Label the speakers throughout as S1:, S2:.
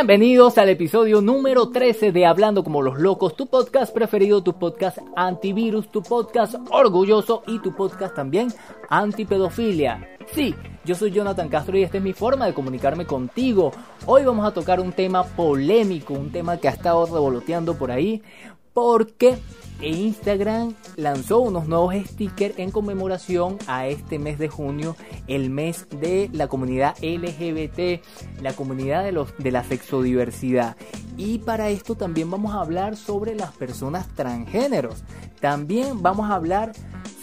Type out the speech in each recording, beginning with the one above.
S1: Bienvenidos al episodio número 13 de Hablando como los locos, tu podcast preferido, tu podcast antivirus, tu podcast orgulloso y tu podcast también antipedofilia. Sí, yo soy Jonathan Castro y esta es mi forma de comunicarme contigo. Hoy vamos a tocar un tema polémico, un tema que ha estado revoloteando por ahí, porque Instagram lanzó unos nuevos stickers en conmemoración a este mes de junio, el mes de la comunidad LGBT, la comunidad de, los, de la sexodiversidad. Y para esto también vamos a hablar sobre las personas transgéneros. También vamos a hablar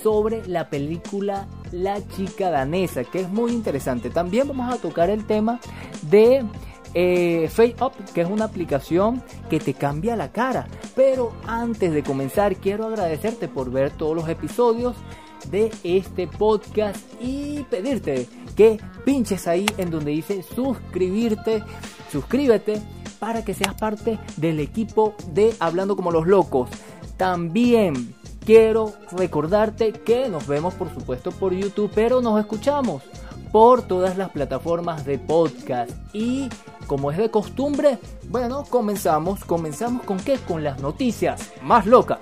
S1: sobre la película La chica danesa, que es muy interesante. También vamos a tocar el tema de eh, Fade Up, que es una aplicación que te cambia la cara. Pero antes de comenzar, quiero agradecerte por ver todos los episodios de este podcast y pedirte que pinches ahí en donde dice suscribirte, suscríbete para que seas parte del equipo de Hablando como los locos. También quiero recordarte que nos vemos por supuesto por YouTube, pero nos escuchamos por todas las plataformas de podcast. Y como es de costumbre, bueno, comenzamos, comenzamos con qué? Con las noticias más locas.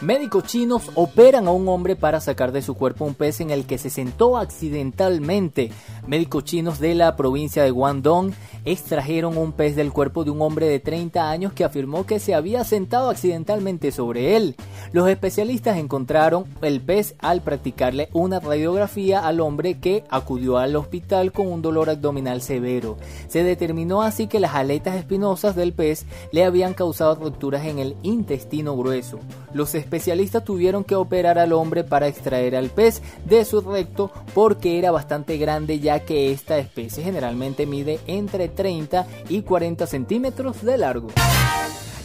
S1: Médicos chinos operan a un hombre para sacar de su cuerpo un pez en el que se sentó accidentalmente. Médicos chinos de la provincia de Guangdong extrajeron un pez del cuerpo de un hombre de 30 años que afirmó que se había sentado accidentalmente sobre él. Los especialistas encontraron el pez al practicarle una radiografía al hombre que acudió al hospital con un dolor abdominal severo. Se determinó así que las aletas espinosas del pez le habían causado rupturas en el intestino grueso. Los especialistas tuvieron que operar al hombre para extraer al pez de su recto porque era bastante grande ya que esta especie generalmente mide entre 30 y 40 centímetros de largo.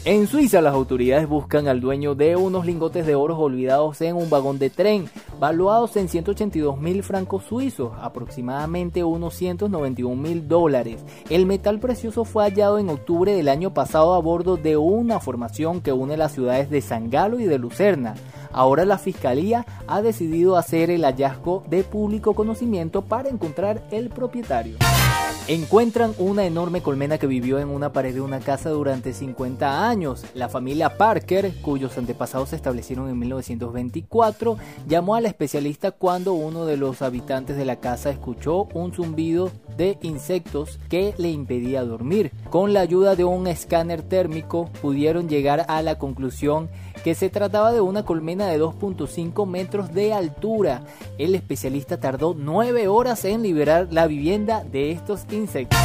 S1: En Suiza las autoridades buscan al dueño de unos lingotes de oro olvidados en un vagón de tren, valuados en 182 mil francos suizos, aproximadamente unos 191 mil dólares. El metal precioso fue hallado en octubre del año pasado a bordo de una formación que une las ciudades de San Galo y de Lucerna. Ahora la fiscalía ha decidido hacer el hallazgo de público conocimiento para encontrar el propietario. Encuentran una enorme colmena que vivió en una pared de una casa durante 50 años. La familia Parker, cuyos antepasados se establecieron en 1924, llamó a la especialista cuando uno de los habitantes de la casa escuchó un zumbido de insectos que le impedía dormir. Con la ayuda de un escáner térmico pudieron llegar a la conclusión que se trataba de una colmena de 2.5 metros de altura. El especialista tardó 9 horas en liberar la vivienda de estos insectos.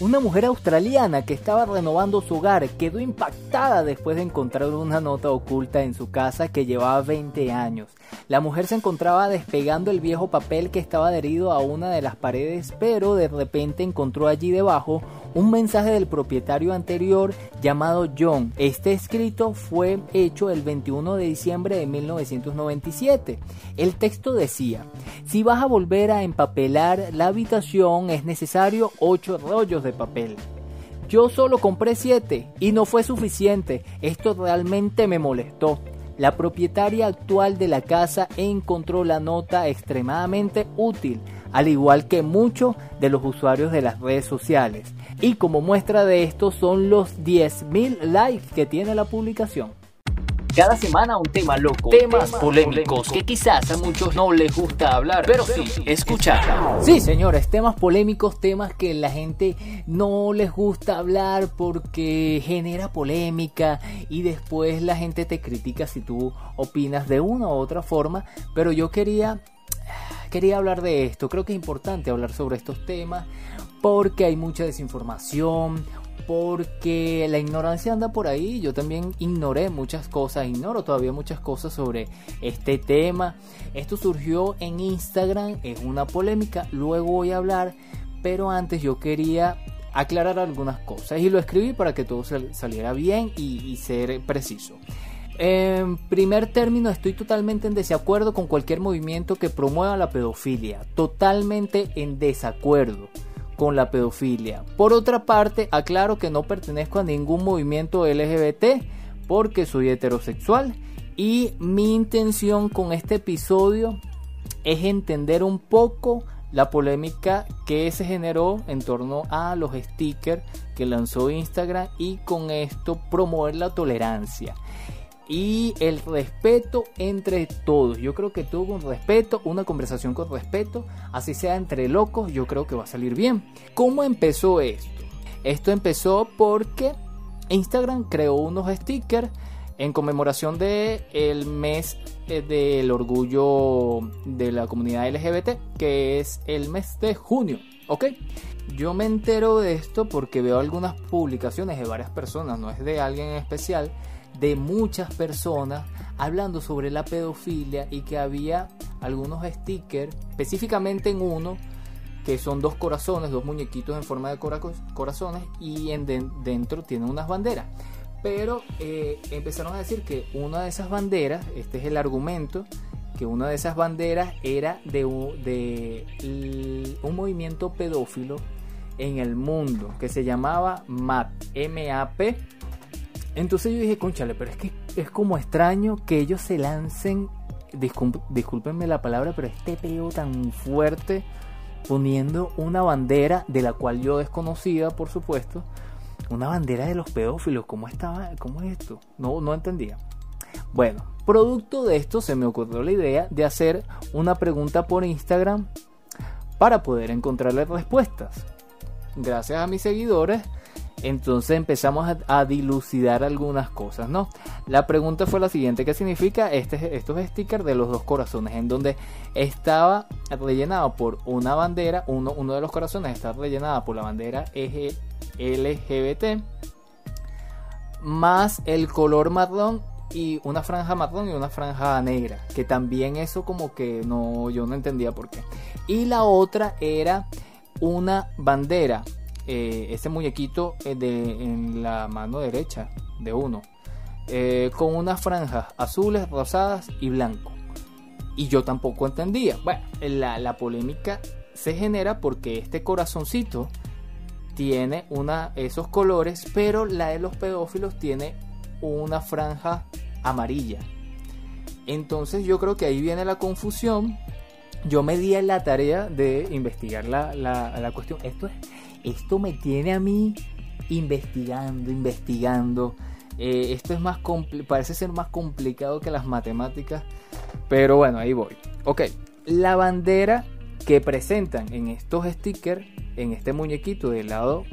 S1: Una mujer australiana que estaba renovando su hogar quedó impactada después de encontrar una nota oculta en su casa que llevaba 20 años. La mujer se encontraba despegando el viejo papel que estaba adherido a una de las paredes, pero de repente encontró allí debajo un mensaje del propietario anterior llamado John. Este escrito fue hecho el 21 de diciembre de 1997. El texto decía, si vas a volver a empapelar la habitación es necesario 8 rollos de papel. Yo solo compré 7 y no fue suficiente. Esto realmente me molestó. La propietaria actual de la casa encontró la nota extremadamente útil, al igual que muchos de los usuarios de las redes sociales. Y como muestra de esto son los 10.000 likes que tiene la publicación. Cada semana un tema loco, temas polémicos que quizás a muchos no les gusta hablar, pero sí escuchar. Sí, señores, temas polémicos, temas que la gente no les gusta hablar porque genera polémica y después la gente te critica si tú opinas de una u otra forma, pero yo quería quería hablar de esto. Creo que es importante hablar sobre estos temas porque hay mucha desinformación, porque la ignorancia anda por ahí. Yo también ignoré muchas cosas, ignoro todavía muchas cosas sobre este tema. Esto surgió en Instagram, es una polémica, luego voy a hablar, pero antes yo quería aclarar algunas cosas y lo escribí para que todo saliera bien y, ser preciso. En primer término, estoy totalmente en desacuerdo con cualquier movimiento que promueva la pedofilia. Totalmente en desacuerdo con la pedofilia. Por otra parte, aclaro que no pertenezco a ningún movimiento LGBT porque soy heterosexual y mi intención con este episodio es entender un poco la polémica que se generó en torno a los stickers que lanzó Instagram y con esto promover la tolerancia y el respeto entre todos. Yo creo que todo con respeto, una conversación con respeto, así sea entre locos, yo creo que va a salir bien. ¿Cómo empezó esto? Esto empezó porque Instagram creó unos stickers en conmemoración del el mes eh, del orgullo de la comunidad LGBT, que es el mes de junio, ¿ok? Yo me entero de esto porque veo algunas publicaciones de varias personas, no es de alguien en especial, de muchas personas hablando sobre la pedofilia y que había algunos stickers, específicamente en uno, que son dos corazones, dos muñequitos en forma de corazones y en dentro tienen unas banderas. Pero eh, empezaron a decir que una de esas banderas, este es el argumento, que una de esas banderas era de de un movimiento pedófilo en el mundo que se llamaba MAP, M-A-P entonces yo dije, conchale, pero es que es como extraño que ellos se lancen, discúlpenme la palabra, pero este peo tan fuerte poniendo una bandera de la cual yo desconocía, por supuesto, una bandera de los pedófilos, ¿cómo estaba? ¿Cómo es esto? No, no entendía. Bueno, producto de esto se me ocurrió la idea de hacer una pregunta por Instagram para poder encontrarle respuestas. Gracias a mis seguidores entonces empezamos a, dilucidar algunas cosas, ¿no? La pregunta fue la siguiente, ¿qué significa este, estos stickers de los dos corazones? En donde estaba rellenado por una bandera, uno, uno de los corazones está rellenado por la bandera LGBT, más el color marrón y una franja marrón y una franja negra, que también eso como que no, yo no entendía por qué. Y la otra era una bandera eh, ese muñequito eh, de, en la mano derecha de uno, eh, con unas franjas azules, rosadas y blanco. Y yo tampoco entendía. Bueno, la, la polémica se genera porque este corazoncito tiene una, esos colores, pero la de los pedófilos tiene una franja amarilla. Entonces yo creo que ahí viene la confusión. Yo me di la tarea de investigar la, la, la cuestión. Esto es, esto me tiene a mí investigando, investigando. Eh, esto es más parece ser más complicado que las matemáticas, pero bueno, ahí voy. Ok, la bandera que presentan en estos stickers, en este muñequito del lado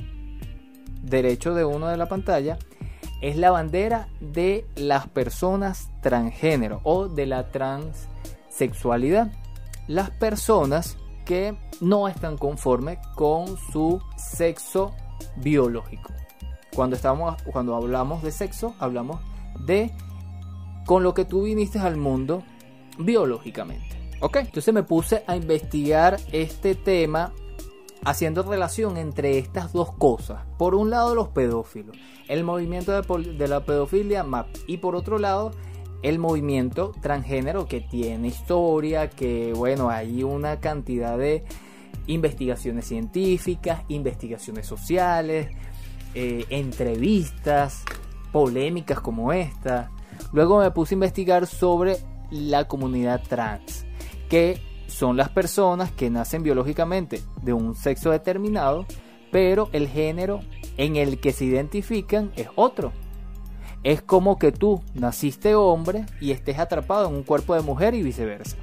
S1: derecho de uno de la pantalla, es la bandera de las personas transgénero o de la transexualidad. Las personas que no están conformes con su sexo biológico. Cuando, estamos, cuando hablamos de sexo, hablamos de con lo que tú viniste al mundo biológicamente. ¿Ok? Entonces me puse a investigar este tema haciendo relación entre estas dos cosas. Por un lado los pedófilos, el movimiento de, de la pedofilia MAP y por otro lado el movimiento transgénero que tiene historia, que bueno, hay una cantidad de investigaciones científicas, investigaciones sociales, eh, entrevistas, polémicas como esta. Luego me puse a investigar sobre la comunidad trans, que son las personas que nacen biológicamente de un sexo determinado, pero el género en el que se identifican es otro. Es como que tú naciste hombre y estés atrapado en un cuerpo de mujer y viceversa.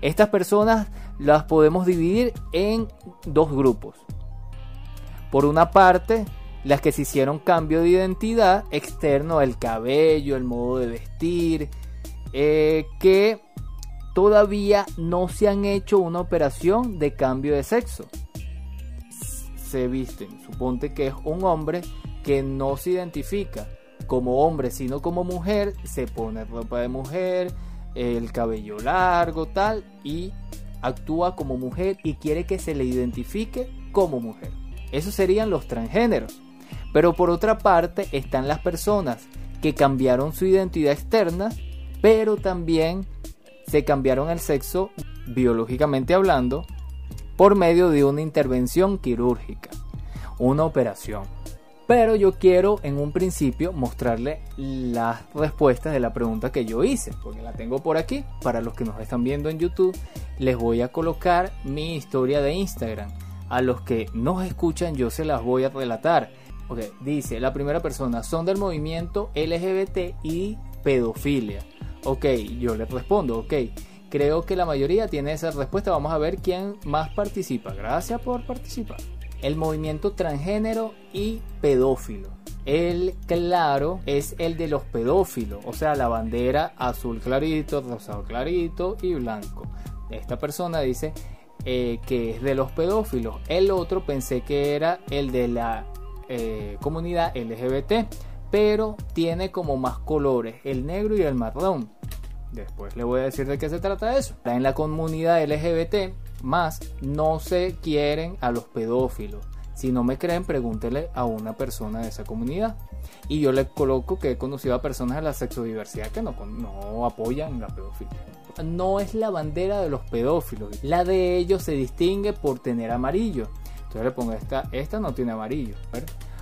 S1: Estas personas las podemos dividir en dos grupos. Por una parte, las que se hicieron cambio de identidad externo, el cabello, el modo de vestir, eh, que todavía no se han hecho una operación de cambio de sexo. Se visten, suponte que es un hombre que no se identifica como hombre, sino como mujer, se pone ropa de mujer, el cabello largo, tal, y actúa como mujer y quiere que se le identifique como mujer. Esos serían los transgéneros. Pero por otra parte están las personas que cambiaron su identidad externa, pero también se cambiaron el sexo biológicamente hablando por medio de una intervención quirúrgica, una operación. Pero yo quiero en un principio mostrarle las respuestas de la pregunta que yo hice, porque la tengo por aquí. Para los que nos están viendo en YouTube, les voy a colocar mi historia de Instagram. A los que nos escuchan, yo se las voy a relatar. Ok, dice la primera persona, son del movimiento LGBT y pedofilia. Ok, yo le respondo, ok. Creo que la mayoría tiene esa respuesta. Vamos a ver quién más participa. Gracias por participar el movimiento transgénero y pedófilo. El claro es el de los pedófilos, o sea, la bandera azul clarito, rosado clarito y blanco. Esta persona dice eh, que es de los pedófilos. El otro pensé que era el de la eh, comunidad LGBT, pero tiene como más colores, el negro y el marrón. Después le voy a decir de qué se trata eso. En la comunidad LGBT más no se quieren a los pedófilos. Si no me creen, pregúntele a una persona de esa comunidad. Y yo le coloco que he conocido a personas de la sexodiversidad que no, no apoyan la pedofilia. No es la bandera de los pedófilos. La de ellos se distingue por tener amarillo. Entonces le pongo esta, esta no tiene amarillo.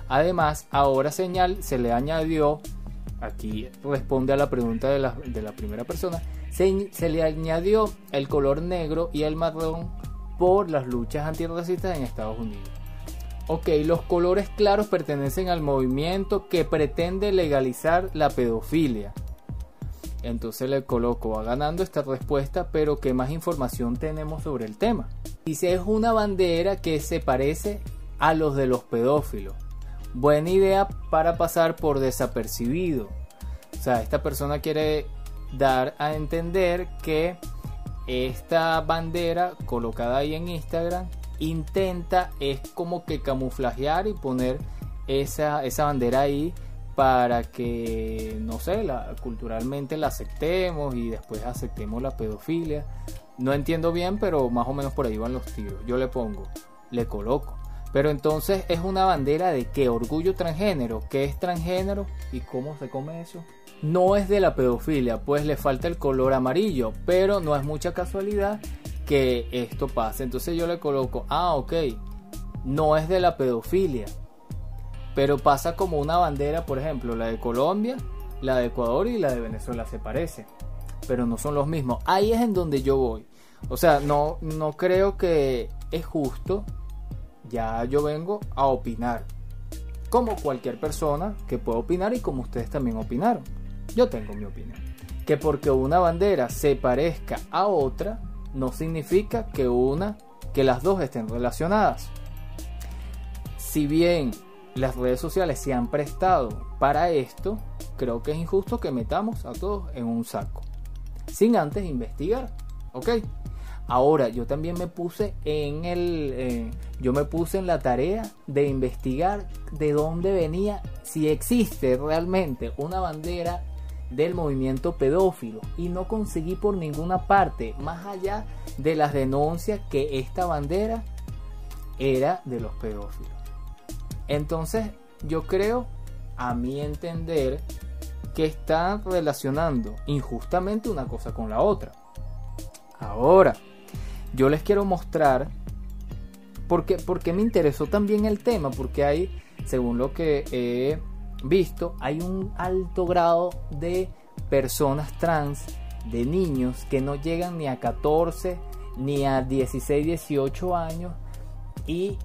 S1: Además, ahora señal se le añadió, aquí responde a la pregunta de la, de la primera persona, se, le añadió el color negro y el marrón por las luchas antirracistas en Estados Unidos. Ok, los colores claros pertenecen al movimiento que pretende legalizar la pedofilia. Entonces le coloco, va ganando esta respuesta, pero ¿qué más información tenemos sobre el tema? Dice, es una bandera que se parece a los de los pedófilos. Buena idea para pasar por desapercibido. O sea, esta persona quiere dar a entender que esta bandera colocada ahí en Instagram intenta es como que camuflajear y poner esa, esa bandera ahí para que, no sé, la, culturalmente la aceptemos y después aceptemos la pedofilia. No entiendo bien, pero más o menos por ahí van los tiros. Yo le pongo, le coloco. Pero entonces es una bandera de qué? Orgullo transgénero. ¿Qué es transgénero? ¿Y cómo se come eso? No es de la pedofilia, pues le falta el color amarillo, pero no es mucha casualidad que esto pase. Entonces yo le coloco, ah, ok, no es de la pedofilia, pero pasa como una bandera, por ejemplo, la de Colombia, la de Ecuador y la de Venezuela se parece, pero no son los mismos. Ahí es en donde yo voy. O sea, no, no creo que es justo ya yo vengo a opinar. Como cualquier persona que pueda opinar y como ustedes también opinaron. Yo tengo mi opinión. Que porque una bandera se parezca a otra, no significa que una, que las dos estén relacionadas. Si bien las redes sociales se han prestado para esto, creo que es injusto que metamos a todos en un saco. Sin antes investigar. ¿Ok? Ahora, yo también me puse en el. Eh, yo me puse en la tarea de investigar de dónde venía, si existe realmente una bandera del movimiento pedófilo. Y no conseguí por ninguna parte, más allá de las denuncias que esta bandera era de los pedófilos. Entonces, yo creo, a mi entender, que están relacionando injustamente una cosa con la otra. Ahora, yo les quiero mostrar porque, porque me interesó también el tema, porque hay, según lo que he visto, hay un alto grado de personas trans, de niños que no llegan ni a 14 ni a 16, 18 años y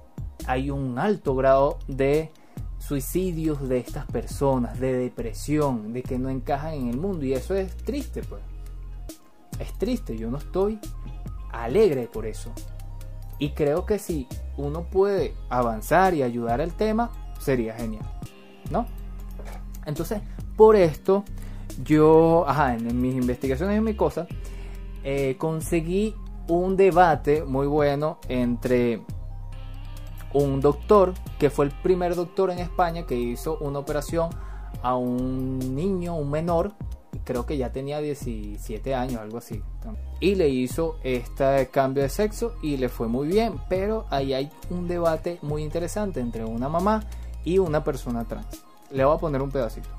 S1: hay un alto grado de suicidios de estas personas, de depresión, de que no encajan en el mundo y eso es triste pues. Es triste, yo no estoy alegre por eso. Y creo que si uno puede avanzar y ayudar al tema, sería genial. ¿No? Entonces, por esto, yo, en, mis investigaciones y en mi cosa, eh, conseguí un debate muy bueno entre un doctor, que fue el primer doctor en España que hizo una operación a un niño, un menor, creo que ya tenía 17 años, algo así. Y le hizo este cambio de sexo y le fue muy bien, pero ahí hay un debate muy interesante entre una mamá y una persona trans. Le voy a poner un pedacito.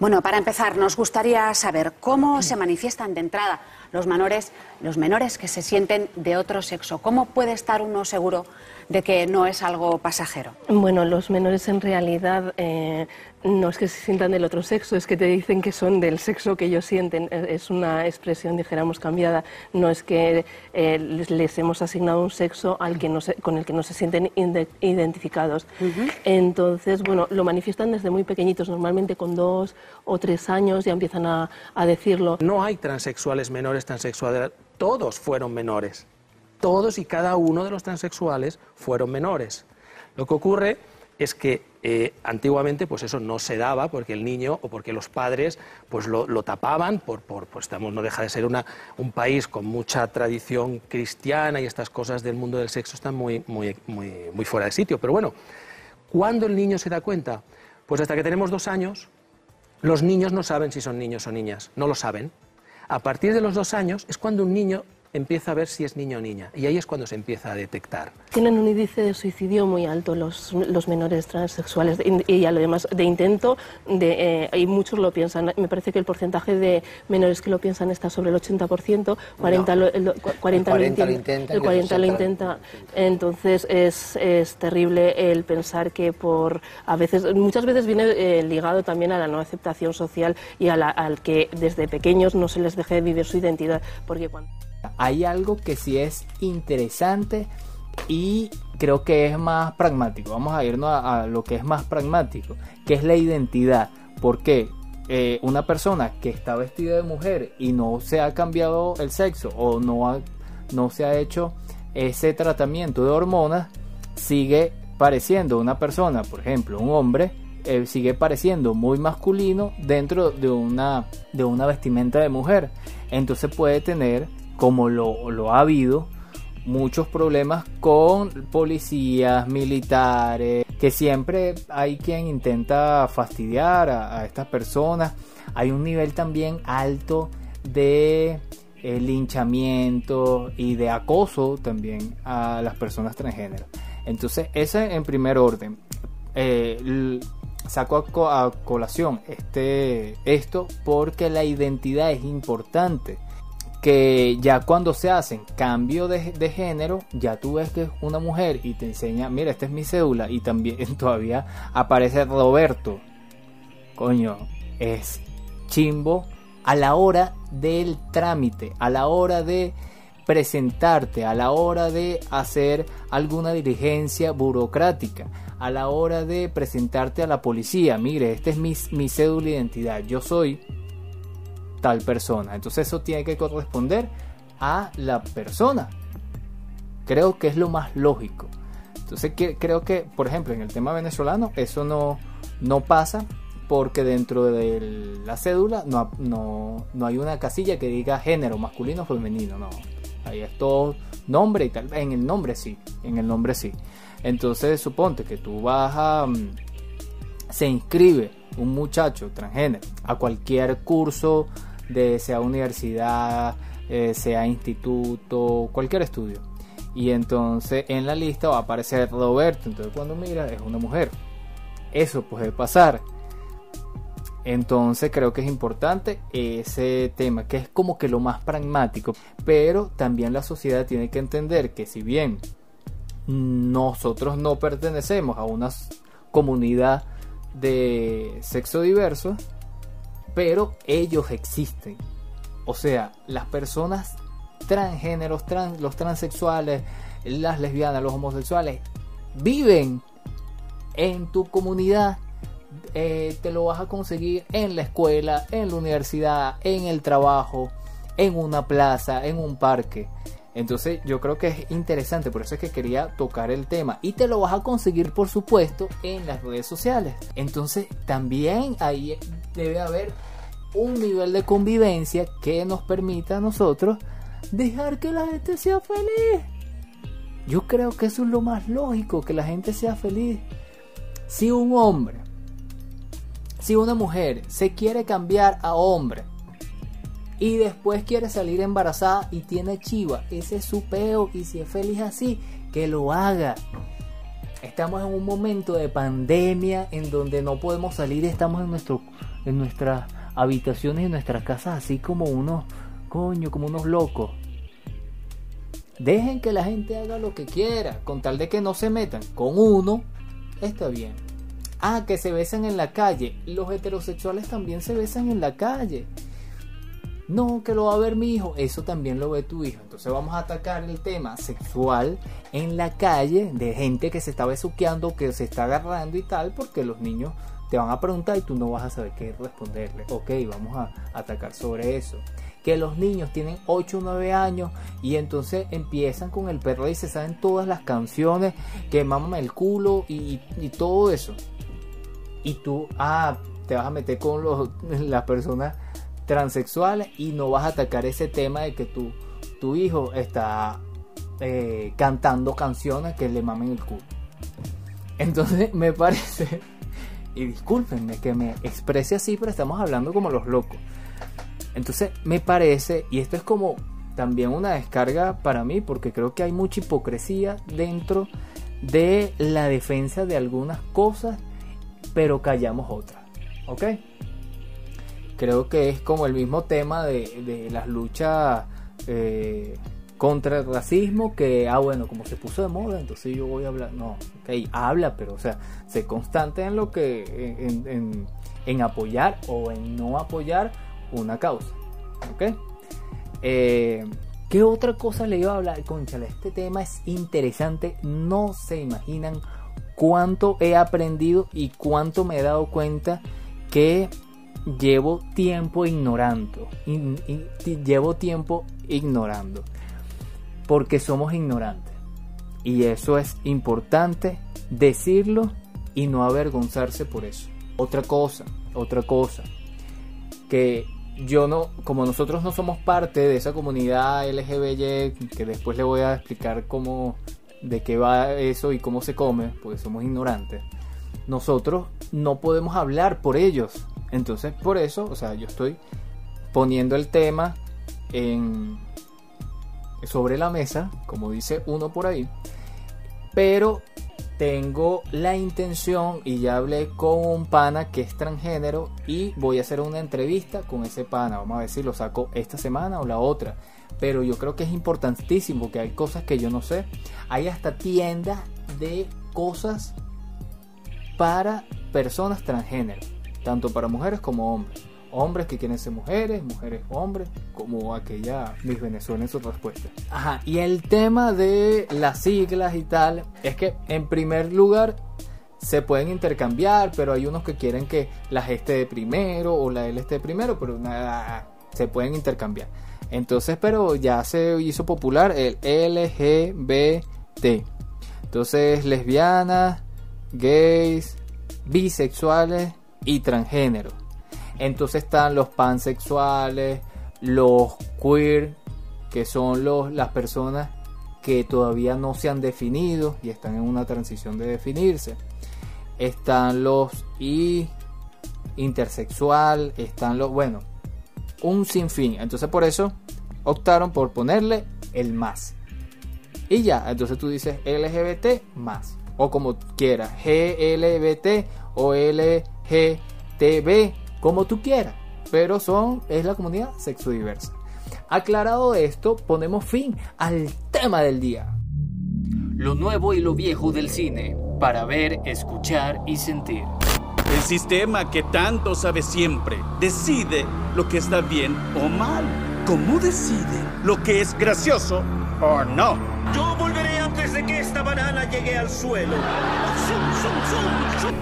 S2: Bueno, para empezar, nos gustaría saber cómo se manifiestan de entrada los menores, los menores que se sienten de otro sexo. ¿Cómo puede estar uno seguro de que no es algo pasajero?
S3: Bueno, los menores en realidad eh, no es que se sientan del otro sexo, es que te dicen que son del sexo que ellos sienten. Es una expresión, dijéramos, cambiada. No es que eh, les, hemos asignado un sexo al que no con el que no se sienten identificados. Entonces, bueno, lo manifiestan desde muy pequeñitos, normalmente con dos o tres años ya empiezan a, a decirlo.
S4: No hay transexuales menores, transexuales, todos fueron menores. Todos y cada uno de los transexuales fueron menores. Lo que ocurre es que eh, antiguamente pues eso no se daba porque el niño o porque los padres pues lo, tapaban por, por pues estamos, no deja de ser una, un país con mucha tradición cristiana y estas cosas del mundo del sexo están muy, muy, muy, muy fuera de sitio. Pero bueno, ¿cuándo el niño se da cuenta? Pues hasta que tenemos dos años, los niños no saben si son niños o niñas, no lo saben. A partir de los dos años es cuando un niño empieza a ver si es niño o niña. Y ahí es cuando se empieza a detectar.
S3: Tienen un índice de suicidio muy alto los, los menores transexuales y además de intento, de, eh, y muchos lo piensan. Me parece que el porcentaje de menores que lo piensan está sobre el 80%, 40, lo, el, 40, lo, intenta, el 40 lo intenta. Entonces es, es, terrible el pensar que por a veces, muchas veces viene eh, ligado también a la no aceptación social y a la, al que desde pequeños no se les deje vivir su identidad, porque cuando
S1: hay algo que sí es interesante y creo que es más pragmático. Vamos a irnos a, lo que es más pragmático, que es la identidad. Porque eh, una persona que está vestida de mujer y no se ha cambiado el sexo o no, no se ha hecho ese tratamiento de hormonas, sigue pareciendo una persona, por ejemplo, un hombre, eh, sigue pareciendo muy masculino dentro de una, de una vestimenta de mujer. Entonces puede tener como lo, ha habido, muchos problemas con policías, militares, que siempre hay quien intenta fastidiar a, estas personas. Hay un nivel también alto de eh, linchamiento y de acoso también a las personas transgénero. Entonces, ese en primer orden. Eh, saco a, colación este, esto porque la identidad es importante que ya cuando se hacen cambio de, género, ya tú ves que es una mujer y te enseña, mira, esta es mi cédula y también todavía aparece Roberto. Coño, es chimbo a la hora del trámite, a la hora de presentarte, a la hora de hacer alguna diligencia burocrática, a la hora de presentarte a la policía. Mire, esta es mi, mi cédula de identidad. Yo soy tal persona. Entonces eso tiene que corresponder a la persona. Creo que es lo más lógico. Entonces creo que, por ejemplo, en el tema venezolano, eso no, no pasa porque dentro de la cédula no, no, no hay una casilla que diga género masculino o femenino, no. Ahí es todo nombre y tal. En el nombre sí, en el nombre sí. Entonces suponte que tú vas a... Mm, se inscribe un muchacho transgénero a cualquier curso de sea universidad, eh, sea instituto, cualquier estudio. Y entonces en la lista va a aparecer Roberto. Entonces cuando mira es una mujer. Eso puede pasar. Entonces creo que es importante ese tema, que es como que lo más pragmático. Pero también la sociedad tiene que entender que si bien nosotros no pertenecemos a una comunidad de sexo diverso, pero ellos existen. O sea, las personas transgéneros, los transexuales, las lesbianas, los homosexuales, viven en tu comunidad. Eh, te lo vas a conseguir en la escuela, en la universidad, en el trabajo, en una plaza, en un parque. Entonces yo creo que es interesante, por eso es que quería tocar el tema. Y te lo vas a conseguir, por supuesto, en las redes sociales. Entonces también ahí debe haber un nivel de convivencia que nos permita a nosotros dejar que la gente sea feliz. Yo creo que eso es lo más lógico, que la gente sea feliz. Si un hombre, si una mujer se quiere cambiar a hombre, y después quiere salir embarazada y tiene chiva, ese es su peo y si es feliz así, que lo haga. Estamos en un momento de pandemia en donde no podemos salir, estamos en nuestro en nuestras habitaciones, en nuestras casas, así como unos, coño, como unos locos. Dejen que la gente haga lo que quiera, con tal de que no se metan. Con uno, está bien. Ah, que se besan en la calle. Los heterosexuales también se besan en la calle. No, que lo va a ver mi hijo. Eso también lo ve tu hijo. Entonces vamos a atacar el tema sexual en la calle de gente que se está besuqueando, que se está agarrando y tal, porque los niños te van a preguntar y tú no vas a saber qué responderle. Ok, vamos a atacar sobre eso. Que los niños tienen 8 o 9 años y entonces empiezan con el perro y se saben todas las canciones, que maman el culo y, y todo eso. Y tú, ah, te vas a meter con los, las personas transexuales y no vas a atacar ese tema de que tu, tu hijo está eh, cantando canciones que le mamen el culo. Entonces me parece, y discúlpenme que me exprese así, pero estamos hablando como los locos. Entonces me parece, y esto es como también una descarga para mí, porque creo que hay mucha hipocresía dentro de la defensa de algunas cosas, pero callamos otras. ¿Ok? Creo que es como el mismo tema de, las luchas eh, contra el racismo que, ah, bueno, como se puso de moda, entonces yo voy a hablar. No, ok, habla, pero, o sea, sé constante en lo que, en, apoyar o en no apoyar una causa, ok. Eh, ¿Qué otra cosa le iba a hablar? Conchale, este tema es interesante, no se imaginan cuánto he aprendido y cuánto me he dado cuenta que llevo tiempo ignorando. llevo tiempo ignorando. Porque somos ignorantes. Y eso es importante decirlo y no avergonzarse por eso. Otra cosa, otra cosa. Que yo no, como nosotros no somos parte de esa comunidad LGBY, que después le voy a explicar cómo, de qué va eso y cómo se come, porque somos ignorantes. Nosotros no podemos hablar por ellos entonces, por eso, o sea, yo estoy poniendo el tema en, sobre la mesa, como dice uno por ahí, pero tengo la intención y ya hablé con un pana que es transgénero y voy a hacer una entrevista con ese pana. Vamos a ver si lo saco esta semana o la otra. Pero yo creo que es importantísimo que hay cosas que yo no sé. Hay hasta tiendas de cosas para personas transgénero tanto para mujeres como hombres. Hombres que quieren ser mujeres, mujeres hombres, como aquella Miss Venezuela en su respuesta. Ajá, y el tema de las siglas y tal, es que en primer lugar se pueden intercambiar, pero hay unos que quieren que la G esté de primero o la L esté de primero, pero nada, se pueden intercambiar. Entonces, pero ya se hizo popular el LGBT. Entonces, lesbianas, gays, bisexuales, y transgénero. Entonces están los pansexuales, los queer, que son los, las personas que todavía no se han definido y están en una transición de definirse. Están los y intersexual, están los, bueno, un sinfín. Entonces por eso optaron por ponerle el más. Y ya, entonces tú dices LGBT más. O como quieras, GLBT o L TV, como tú quieras, pero son, es la comunidad sexodiversa. Aclarado esto, ponemos fin al tema del día. Lo nuevo y lo viejo del cine, para ver, escuchar y sentir.
S5: El sistema que tanto sabe siempre decide lo que está bien o mal. ¿Cómo decide lo que es gracioso o no?
S6: Yo volveré antes de que esta banana llegue al suelo.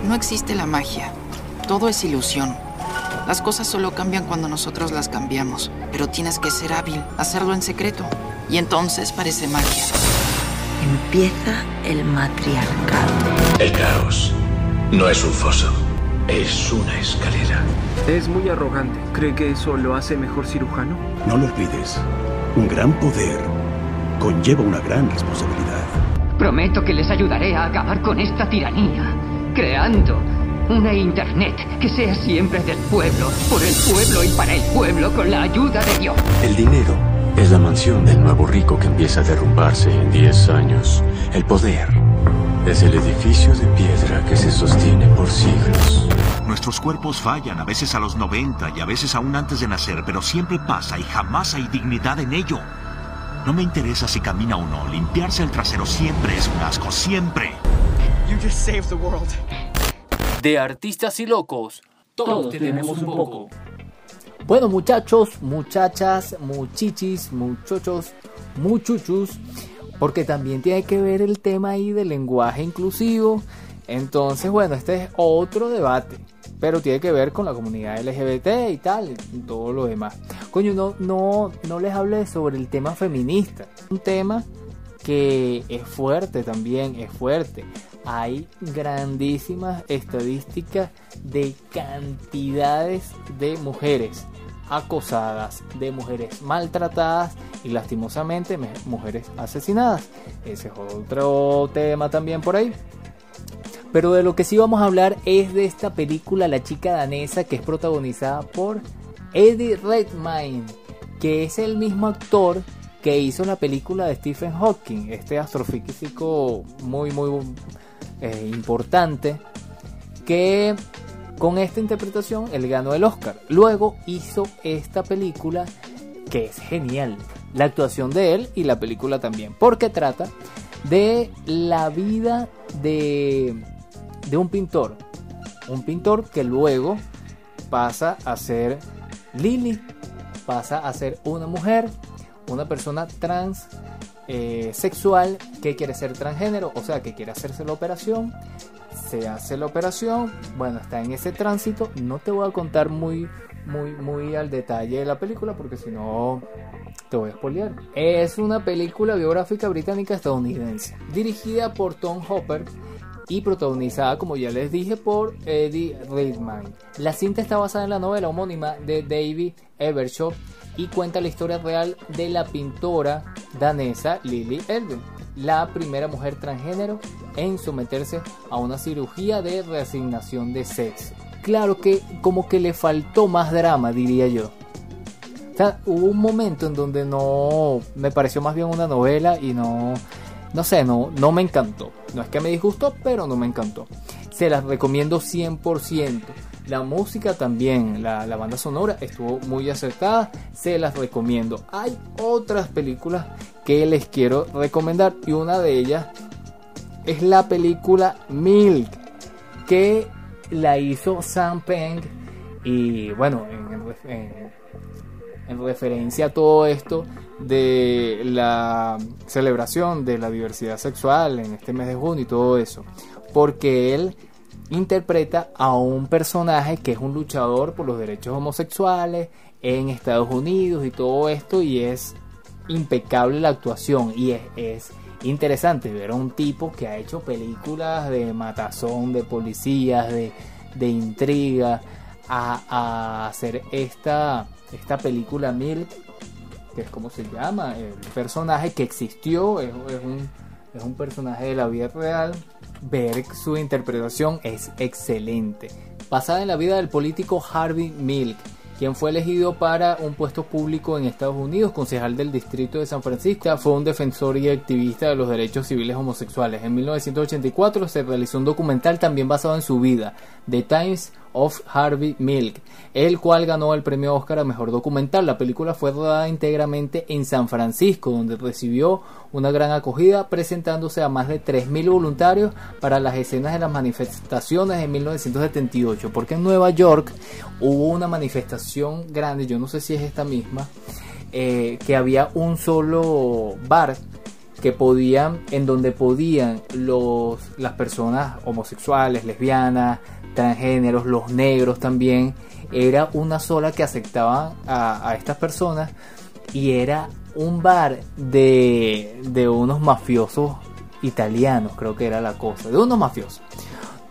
S7: No existe la magia todo es ilusión. Las cosas solo cambian cuando nosotros las cambiamos, pero tienes que ser hábil, hacerlo en secreto. Y entonces parece magia.
S8: Empieza el matriarcado.
S9: El caos no es un foso, es una escalera.
S10: Es muy arrogante. ¿Cree que eso lo hace mejor cirujano?
S11: No lo olvides. Un gran poder conlleva una gran responsabilidad.
S12: Prometo que les ayudaré a acabar con esta tiranía, creando una Internet que sea siempre del pueblo, por el pueblo y para el pueblo con la ayuda de Dios.
S13: El dinero es la mansión del nuevo rico que empieza a derrumbarse en 10 años. El poder es el edificio de piedra que se sostiene por siglos.
S14: Nuestros cuerpos fallan, a veces a los 90 y a veces aún antes de nacer, pero siempre pasa y jamás hay dignidad en ello. No me interesa si camina o no, limpiarse el trasero siempre es un asco, siempre.
S15: You just saved the world.
S1: De artistas y locos, todos tenemos un poco. Bueno muchachos, muchachas, muchichis, muchachos, muchuchus, porque también tiene que ver el tema ahí del lenguaje inclusivo. Entonces, bueno, este es otro debate, pero tiene que ver con la comunidad LGBT y tal, y todo lo demás. Coño, no, no, no les hablé sobre el tema feminista, un tema que es fuerte también, es fuerte. Hay grandísimas estadísticas de cantidades de mujeres acosadas, de mujeres maltratadas y lastimosamente mujeres asesinadas. Ese es otro tema también por ahí. Pero de lo que sí vamos a hablar es de esta película La chica danesa que es protagonizada por Eddie Redmayne, que es el mismo actor que hizo la película de Stephen Hawking, este astrofísico muy muy eh, importante, que con esta interpretación él ganó el Oscar. Luego hizo esta película que es genial, la actuación de él y la película también, porque trata de la vida de de un pintor. Un pintor que luego pasa a ser Lily, pasa a ser una mujer, una persona trans eh, sexual que quiere ser transgénero, o sea, que quiere hacerse la operación. Se hace la operación, bueno, está en ese tránsito. No te voy a contar muy, muy, muy al detalle de la película porque si no te voy a spoilear. Es una película biográfica británica estadounidense, dirigida por Tom Hopper y protagonizada, como ya les dije, por Eddie Redmayne. La cinta está basada en la novela homónima de David Evershaw y cuenta la historia real de la pintora danesa Lily Elven, la primera mujer transgénero en someterse a una cirugía de reasignación de sexo. Claro que como que le faltó más drama, diría yo. O sea, hubo un momento en donde no me pareció más bien una novela y no no sé, no, no me encantó. No es que me disgustó, pero no me encantó. Se las recomiendo 100%. La música también, la, la, banda sonora estuvo muy acertada, se las recomiendo. Hay otras películas que les quiero recomendar y una de ellas es la película Milk, que la hizo Sam Peng y bueno, en, en referencia a todo esto, de la celebración de la diversidad sexual en este mes de junio y todo eso. Porque él interpreta a un personaje que es un luchador por los derechos homosexuales en Estados Unidos y todo esto y es impecable la actuación y es, interesante ver a un tipo que ha hecho películas de matazón, de policías, de, de intriga, a, a hacer esta, esta película Milk que es como se llama, el personaje que existió, es, un, es un personaje de la vida real. Ver su interpretación es excelente. Basada en la vida del político Harvey Milk, quien fue elegido para un puesto público en Estados Unidos, concejal del distrito de San Francisco, fue un defensor y activista de los derechos civiles homosexuales. En 1984 se realizó un documental también basado en su vida, The Times of Harvey Milk, el cual ganó el premio Oscar a Mejor Documental. La película fue rodada íntegramente en San Francisco, donde recibió una gran acogida, presentándose a más de 3.000 voluntarios para las escenas de las manifestaciones en 1978, porque en Nueva York hubo una manifestación grande, yo no sé si es esta misma, eh, que había un solo bar que podían, en donde podían los, las personas homosexuales, lesbianas, transgéneros, los negros también, era una sola que aceptaba a, estas personas y era un bar de, de unos mafiosos italianos, creo que era la cosa, de unos mafiosos.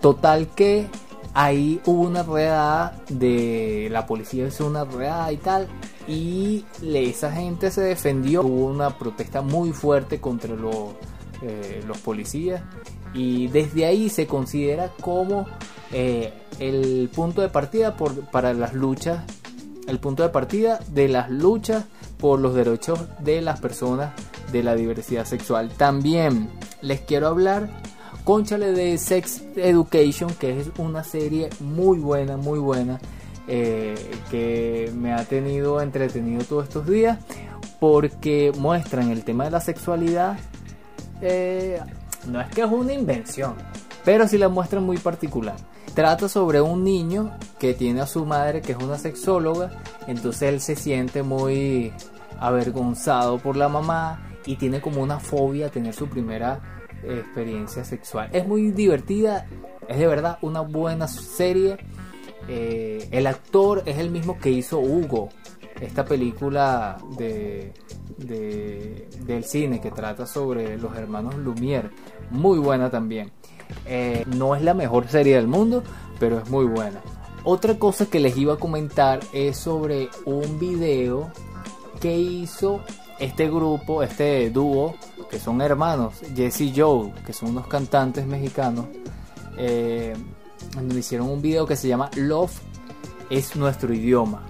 S1: Total que ahí hubo una redada de la policía hizo una redada y tal y esa gente se defendió hubo una protesta muy fuerte contra los, eh, los policías y desde ahí se considera como eh, el punto de partida para las luchas, el punto de partida de las luchas por los derechos de las personas de la diversidad sexual. También les quiero hablar Conchale de Sex Education, que es una serie muy buena, muy buena, eh, que me ha tenido entretenido todos estos días, porque muestran el tema de la sexualidad. Eh, no es que es una invención, pero sí la muestran muy particular. Trata sobre un niño que tiene a su madre que es una sexóloga, entonces él se siente muy avergonzado por la mamá y tiene como una fobia a tener su primera experiencia sexual. Es muy divertida, es de verdad una buena serie. Eh, el actor es el mismo que hizo Hugo, esta película de, del cine que trata sobre los hermanos Lumière. Muy buena también. Eh, no es la mejor serie del mundo, pero es muy buena. Otra cosa que les iba a comentar es sobre un video que hizo este grupo, este dúo, que son hermanos, Jesse y Joe, que son unos cantantes mexicanos, eh, hicieron un video que se llama Love es nuestro idioma.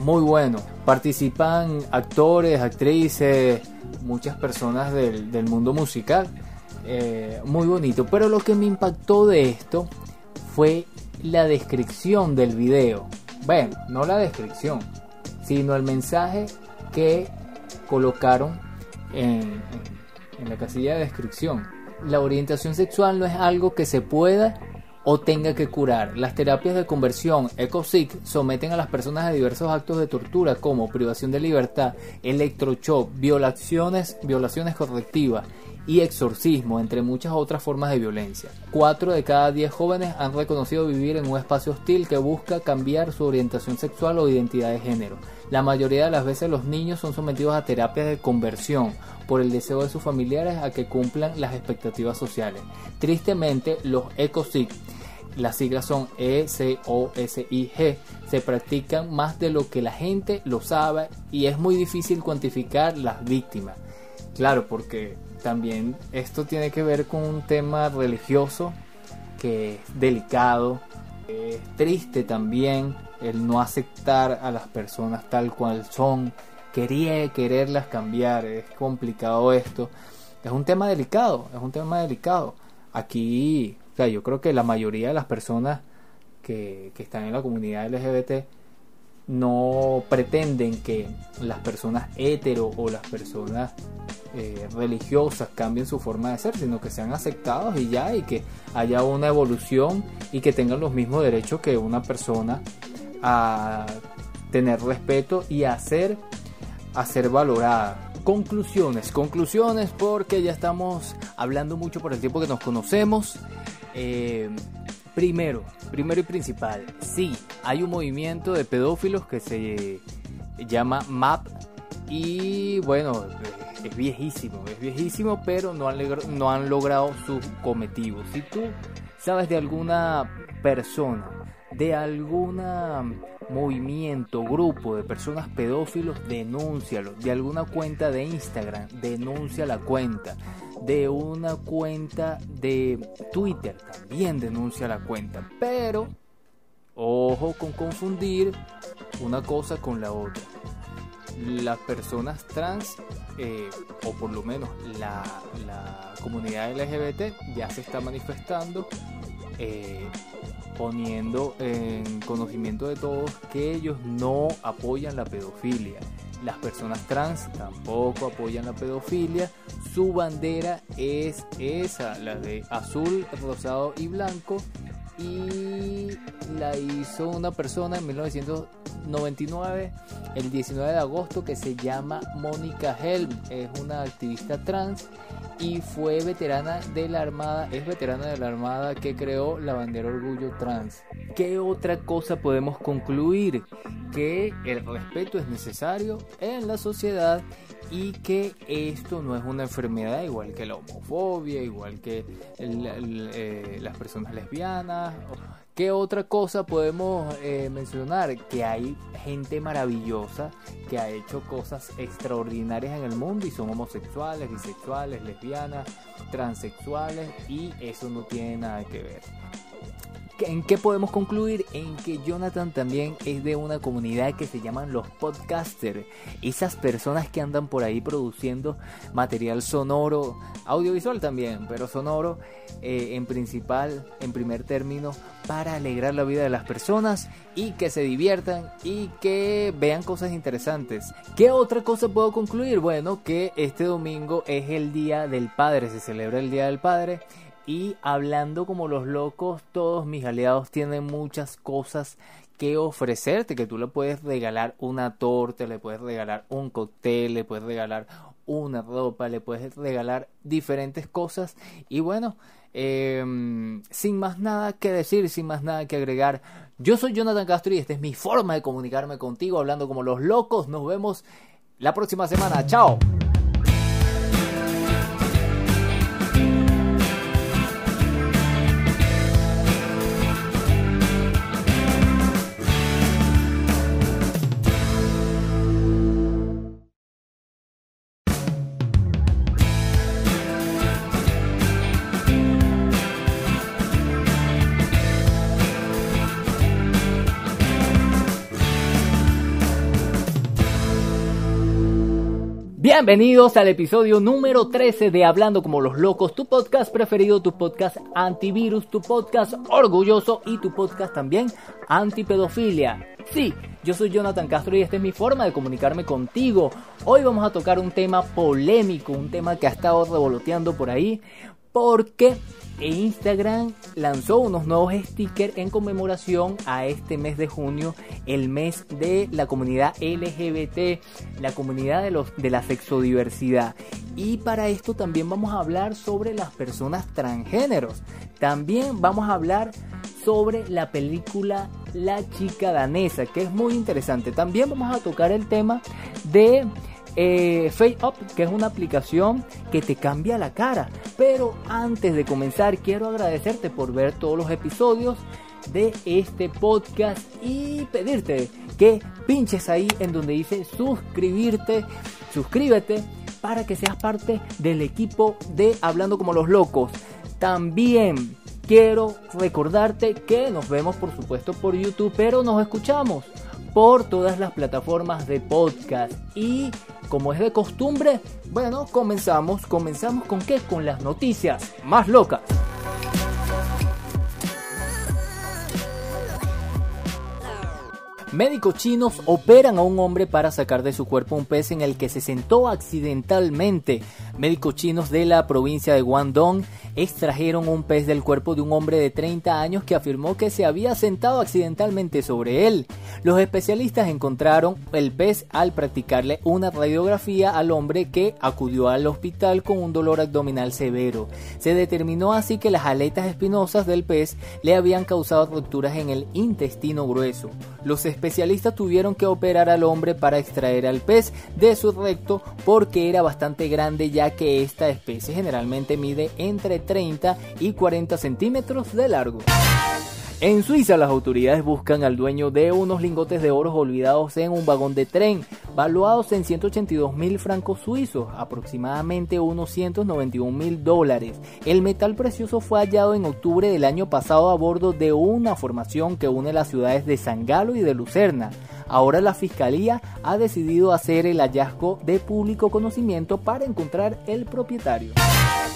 S1: Muy bueno. Participan actores, actrices, muchas personas del mundo musical. Eh, muy bonito. Pero lo que me impactó de esto fue la descripción del video. Bueno, no la descripción, sino el mensaje que colocaron en, la casilla de descripción. La orientación sexual no es algo que se pueda o tenga que curar. Las terapias de conversión ECOSIC someten a las personas a diversos actos de tortura como privación de libertad, electroshock, violaciones, violaciones correctivas y exorcismo, entre muchas otras formas de violencia. Cuatro de cada diez jóvenes han reconocido vivir en un espacio hostil que busca cambiar su orientación sexual o identidad de género. La mayoría de las veces los niños son sometidos a terapias de conversión por el deseo de sus familiares a que cumplan las expectativas sociales. Tristemente, los ECOSIG las siglas son E-C-O-S-I-G, se practican más de lo que la gente lo sabe y es muy difícil cuantificar las víctimas. Claro, porque también esto tiene que ver con un tema religioso que es delicado, es triste también el no aceptar a las personas tal cual son, quería quererlas cambiar, es complicado esto. Es un tema delicado, es un tema delicado. Aquí, o sea, yo creo que la mayoría de las personas que, que están en la comunidad LGBT no pretenden que las personas hetero o las personas eh, religiosas cambien su forma de ser, sino que sean aceptados y ya, y que haya una evolución y que tengan los mismos derechos que una persona a tener respeto y a ser, a ser valorada. Conclusiones, conclusiones porque ya estamos hablando mucho por el tiempo que nos conocemos. Eh, Primero, primero y principal, sí, hay un movimiento de pedófilos que se llama MAP y bueno, es viejísimo, es viejísimo, pero no han, no han logrado su cometido. Si tú sabes de alguna persona, de algún movimiento, grupo de personas pedófilos, denúncialo. De alguna cuenta de Instagram, denuncia la cuenta de una cuenta de Twitter, también denuncia la cuenta. Pero, ojo con confundir una cosa con la otra. Las personas trans, eh, o por lo menos la, comunidad LGBT, ya se está manifestando, eh, poniendo en conocimiento de todos que ellos no apoyan la pedofilia las personas trans tampoco apoyan la pedofilia. Su bandera es esa, la de azul, rosado y blanco. Y la hizo una persona en 1999, el 19 de agosto, que se llama Mónica Helm. Es una activista trans y fue veterana de la Armada, es veterana de la Armada que creó la bandera Orgullo Trans. ¿Qué otra cosa podemos concluir? Que el respeto es necesario en la sociedad y que esto no es una enfermedad igual que la homofobia, igual que eh, las personas lesbianas. ¿Qué otra cosa podemos eh, mencionar? Que hay gente maravillosa que ha hecho cosas extraordinarias en el mundo y son homosexuales, bisexuales, lesbianas, transexuales y eso no tiene nada que ver. ¿En qué podemos concluir? En que Jonathan también es de una comunidad que se llaman los podcasters. Esas personas que andan por ahí produciendo material sonoro, audiovisual también, pero sonoro eh, en principal, en primer término, para alegrar la vida de las personas y que se diviertan y que vean cosas interesantes. ¿Qué otra cosa puedo concluir? Bueno, que este domingo es el Día del Padre, se celebra el Día del Padre y hablando como los locos, todos mis aliados tienen muchas cosas que ofrecerte, que tú le puedes regalar una torta, le puedes regalar un cóctel, le puedes regalar una ropa, le puedes regalar diferentes cosas. Y bueno, em, sin más nada que decir, sin más nada que agregar, yo soy Jonathan Castro y esta es mi forma de comunicarme contigo, hablando como los locos, nos vemos la próxima semana, chao. Bienvenidos al episodio número 13 de Hablando como los locos, tu podcast preferido, tu podcast antivirus, tu podcast orgulloso y tu podcast también antipedofilia. Sí, yo soy Jonathan Castro y esta es mi forma de comunicarme contigo. Hoy vamos a tocar un tema polémico, un tema que ha estado revoloteando por ahí, porque e Instagram lanzó unos nuevos stickers en conmemoración a este mes de junio, el mes de la comunidad LGBT, la comunidad de, los, de la sexodiversidad. Y para esto también vamos a hablar sobre las personas transgéneros. También vamos a hablar sobre la película La chica danesa, que es muy interesante. También vamos a tocar el tema de eh, Up, que es una aplicación que te cambia la cara. Pero antes de comenzar, quiero agradecerte por ver todos los episodios de este podcast y pedirte que pinches ahí en donde dice suscribirte, suscríbete para que seas parte del equipo de Hablando como los locos. También quiero recordarte que nos vemos por supuesto por YouTube, pero nos escuchamos por todas las plataformas de podcast y como es de costumbre, bueno, comenzamos, comenzamos con qué? Con las noticias más locas. Médicos chinos operan a un hombre para sacar de su cuerpo un pez en el que se sentó accidentalmente. Médicos chinos de la provincia de Guangdong extrajeron un pez del cuerpo de un hombre de 30 años que afirmó que se había sentado accidentalmente sobre él. Los especialistas encontraron el pez al practicarle una radiografía al hombre que acudió al hospital con un dolor abdominal severo. Se determinó así que las aletas espinosas del pez le habían causado rupturas en el intestino grueso. Los especialistas tuvieron que operar al hombre para extraer al pez de su recto porque era bastante grande ya que esta especie generalmente mide entre 30 y 40 centímetros de largo. En Suiza las autoridades buscan al dueño de unos lingotes de oro olvidados en un vagón de tren, valuados en 182 mil francos suizos, aproximadamente unos 191 mil dólares. El metal precioso fue hallado en octubre del año pasado a bordo de una formación que une las ciudades de San Galo y de Lucerna. Ahora la fiscalía ha decidido hacer el hallazgo de público conocimiento para encontrar el propietario.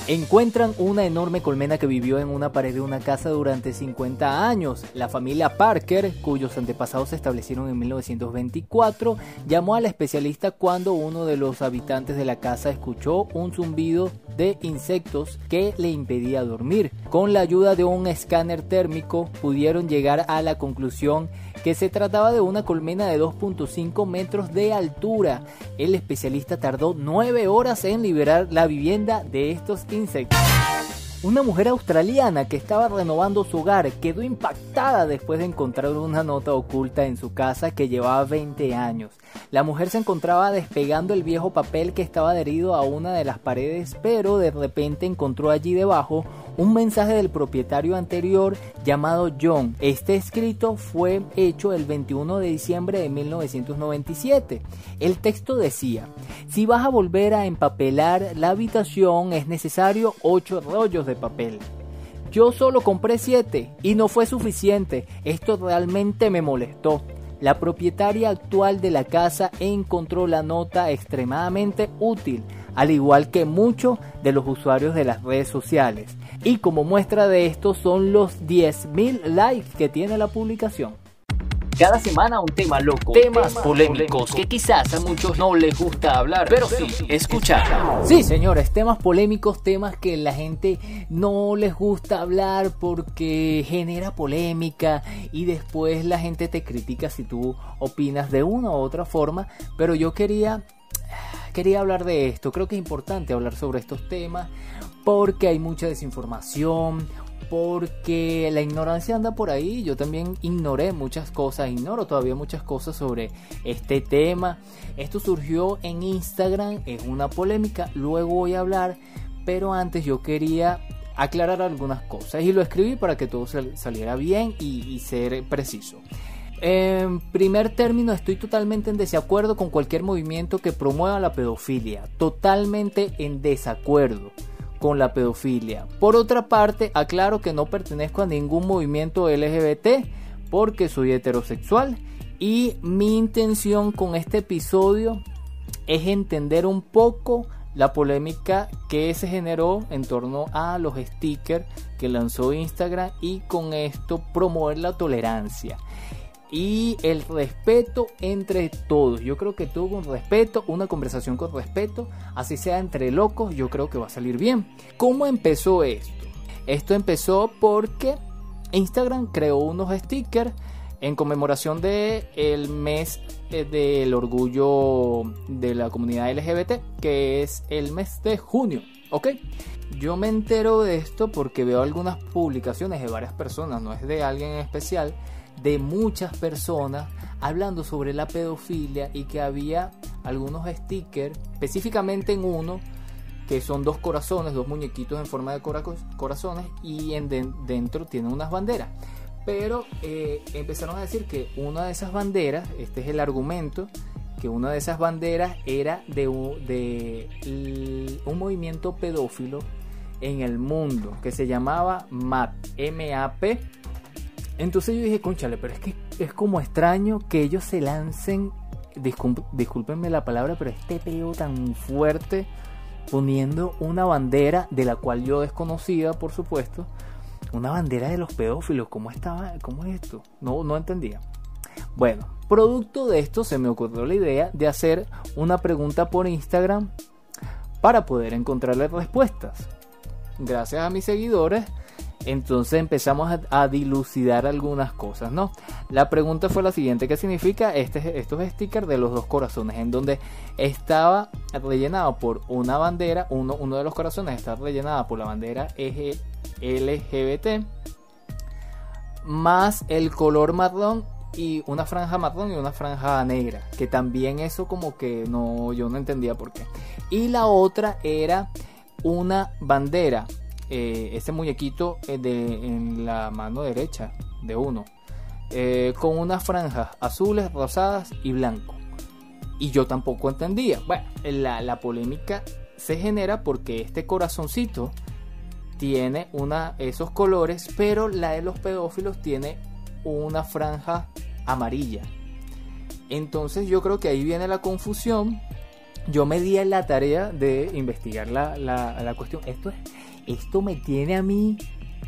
S1: Encuentran una enorme colmena que vivió en una pared de una casa durante 50 años. La familia Parker, cuyos antepasados se establecieron en 1924, llamó a la especialista cuando uno de los habitantes de la casa escuchó un zumbido de insectos que le impedía dormir. Con la ayuda de un escáner térmico pudieron llegar a la conclusión que se trataba de una colmena de 2.5 metros de altura. El especialista tardó 9 horas en liberar la vivienda de estos insectos. Una mujer australiana que estaba renovando su hogar quedó impactada después de encontrar una nota oculta en su casa que llevaba 20 años. La mujer se encontraba despegando el viejo papel que estaba adherido a una de las paredes, pero de repente encontró allí debajo un mensaje del propietario anterior llamado John. Este escrito fue hecho el 21 de diciembre de 1997. El texto decía, si vas a volver a empapelar la habitación es necesario 8 rollos de papel. Yo solo compré 7 y no fue suficiente. Esto realmente me molestó. La propietaria actual de la casa encontró la nota extremadamente útil, al igual que muchos de los usuarios de las redes sociales. Y como muestra de esto son los 10.000 likes que tiene la publicación. Cada semana un tema loco, temas polémicos que quizás a muchos no les gusta hablar, pero sí escuchar. Sí, señores, temas polémicos, temas que la gente no les gusta hablar porque genera polémica y después la gente te critica si tú opinas de una u otra forma, pero yo quería quería hablar de esto. Creo que es importante hablar sobre estos temas porque hay mucha desinformación, porque la ignorancia anda por ahí. Yo también ignoré muchas cosas, ignoro todavía muchas cosas sobre este tema. Esto surgió en Instagram, es una polémica, luego voy a hablar, pero antes yo quería aclarar algunas cosas y lo escribí para que todo saliera bien y, ser preciso. En primer término, estoy totalmente en desacuerdo con cualquier movimiento que promueva la pedofilia. Totalmente en desacuerdo con la pedofilia. Por otra parte, aclaro que no pertenezco a ningún movimiento LGBT porque soy heterosexual y mi intención con este episodio es entender un poco la polémica que se generó en torno a los stickers que lanzó Instagram y con esto promover la tolerancia y el respeto entre todos. Yo creo que todo con respeto, una conversación con respeto, así sea entre locos, yo creo que va a salir bien. ¿Cómo empezó esto? Esto empezó porque Instagram creó unos stickers en conmemoración del el mes eh, del orgullo de la comunidad LGBT, que es el mes de junio, ¿ok? Yo me entero de esto porque veo algunas publicaciones de varias personas, no es de alguien en especial, de muchas personas hablando sobre la pedofilia y que había algunos stickers, específicamente en uno, que son dos corazones, dos muñequitos en forma de corazones y en dentro tienen unas banderas. Pero eh, empezaron a decir que una de esas banderas, este es el argumento, que una de esas banderas era de de un movimiento pedófilo en el mundo que se llamaba MAP, M-A-P entonces yo dije, conchale, pero es que es como extraño que ellos se lancen, discúlpenme la palabra, pero este peo tan fuerte poniendo una bandera de la cual yo desconocía, por supuesto, una bandera de los pedófilos, ¿cómo estaba? ¿Cómo es esto? No, no entendía. Bueno, producto de esto se me ocurrió la idea de hacer una pregunta por Instagram para poder encontrarle respuestas. Gracias a mis seguidores entonces empezamos a, dilucidar algunas cosas, ¿no? La pregunta fue la siguiente, ¿qué significa este, estos stickers de los dos corazones? En donde estaba rellenado por una bandera, uno, de los corazones está rellenado por la bandera LGBT, más el color marrón y una franja marrón y una franja negra, que también eso como que no, yo no entendía por qué. Y la otra era una bandera este muñequito eh, de, en la mano derecha de uno, eh, con unas franjas azules, rosadas y blanco. Y yo tampoco entendía. Bueno, la, la polémica se genera porque este corazoncito tiene una, esos colores, pero la de los pedófilos tiene una franja amarilla. Entonces yo creo que ahí viene la confusión. Yo me di la tarea de investigar la, la, la cuestión. Esto es, esto me tiene a mí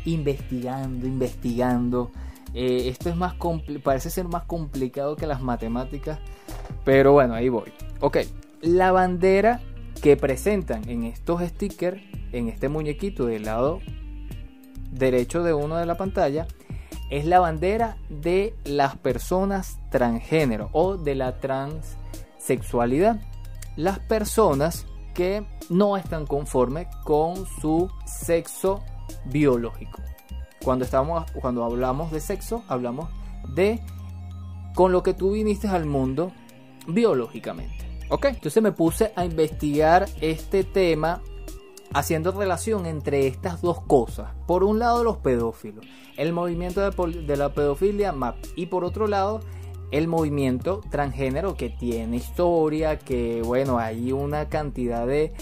S1: investigando, investigando. Eh, esto es más parece ser más complicado que las matemáticas, pero bueno, ahí voy. Ok, la bandera que presentan en estos stickers, en este muñequito del lado derecho de uno de la pantalla, es la bandera de las personas transgénero o de la transexualidad. Las personas que no están conformes con su sexo biológico. Cuando, estamos, cuando hablamos de sexo, hablamos de con lo que tú viniste al mundo biológicamente. ¿Ok? Entonces me puse a investigar este tema haciendo relación entre estas dos cosas. Por un lado los pedófilos, el movimiento de, de la pedofilia MAP y por otro lado el movimiento transgénero que tiene historia, que bueno, hay una cantidad de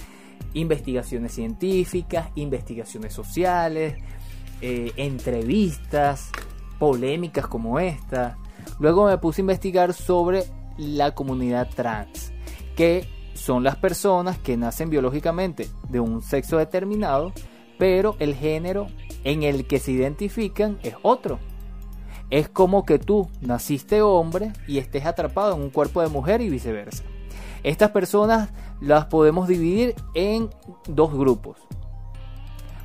S1: investigaciones científicas, investigaciones sociales, eh, entrevistas, polémicas como esta. Luego me puse a investigar sobre la comunidad trans, que son las personas que nacen biológicamente de un sexo determinado, pero el género en el que se identifican es otro. Es como que tú naciste hombre y estés atrapado en un cuerpo de mujer y viceversa. Estas personas las podemos dividir en dos grupos.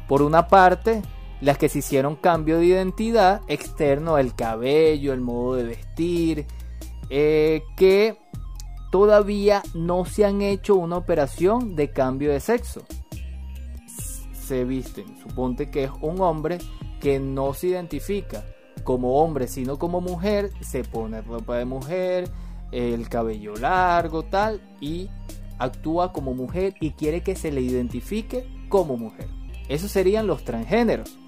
S1: Por una parte, las que se hicieron cambio de identidad externo, el cabello, el modo de vestir, eh, que todavía no se han hecho una operación de cambio de sexo. Se visten, suponte que es un hombre que no se identifica como hombre sino como mujer, se pone ropa de mujer, el cabello largo, tal, y actúa como mujer y quiere que se le identifique como mujer. Esos serían los transgéneros.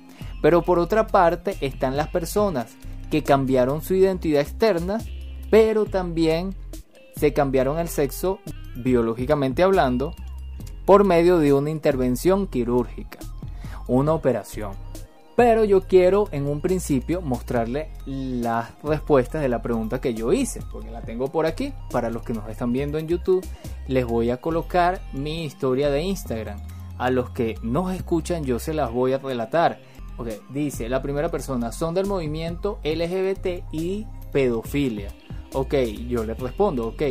S1: Pero por otra parte están las personas que cambiaron su identidad externa, pero también se cambiaron el sexo biológicamente hablando por medio de una intervención quirúrgica, una operación. Pero yo quiero en un principio mostrarle las respuestas de la pregunta que yo hice, porque la tengo por aquí. Para los que nos están viendo en YouTube, les voy a colocar mi historia de Instagram. A los que nos escuchan, yo se las voy a relatar. Ok, dice la primera persona, son del movimiento LGBT y pedofilia. Ok, yo le respondo, ok.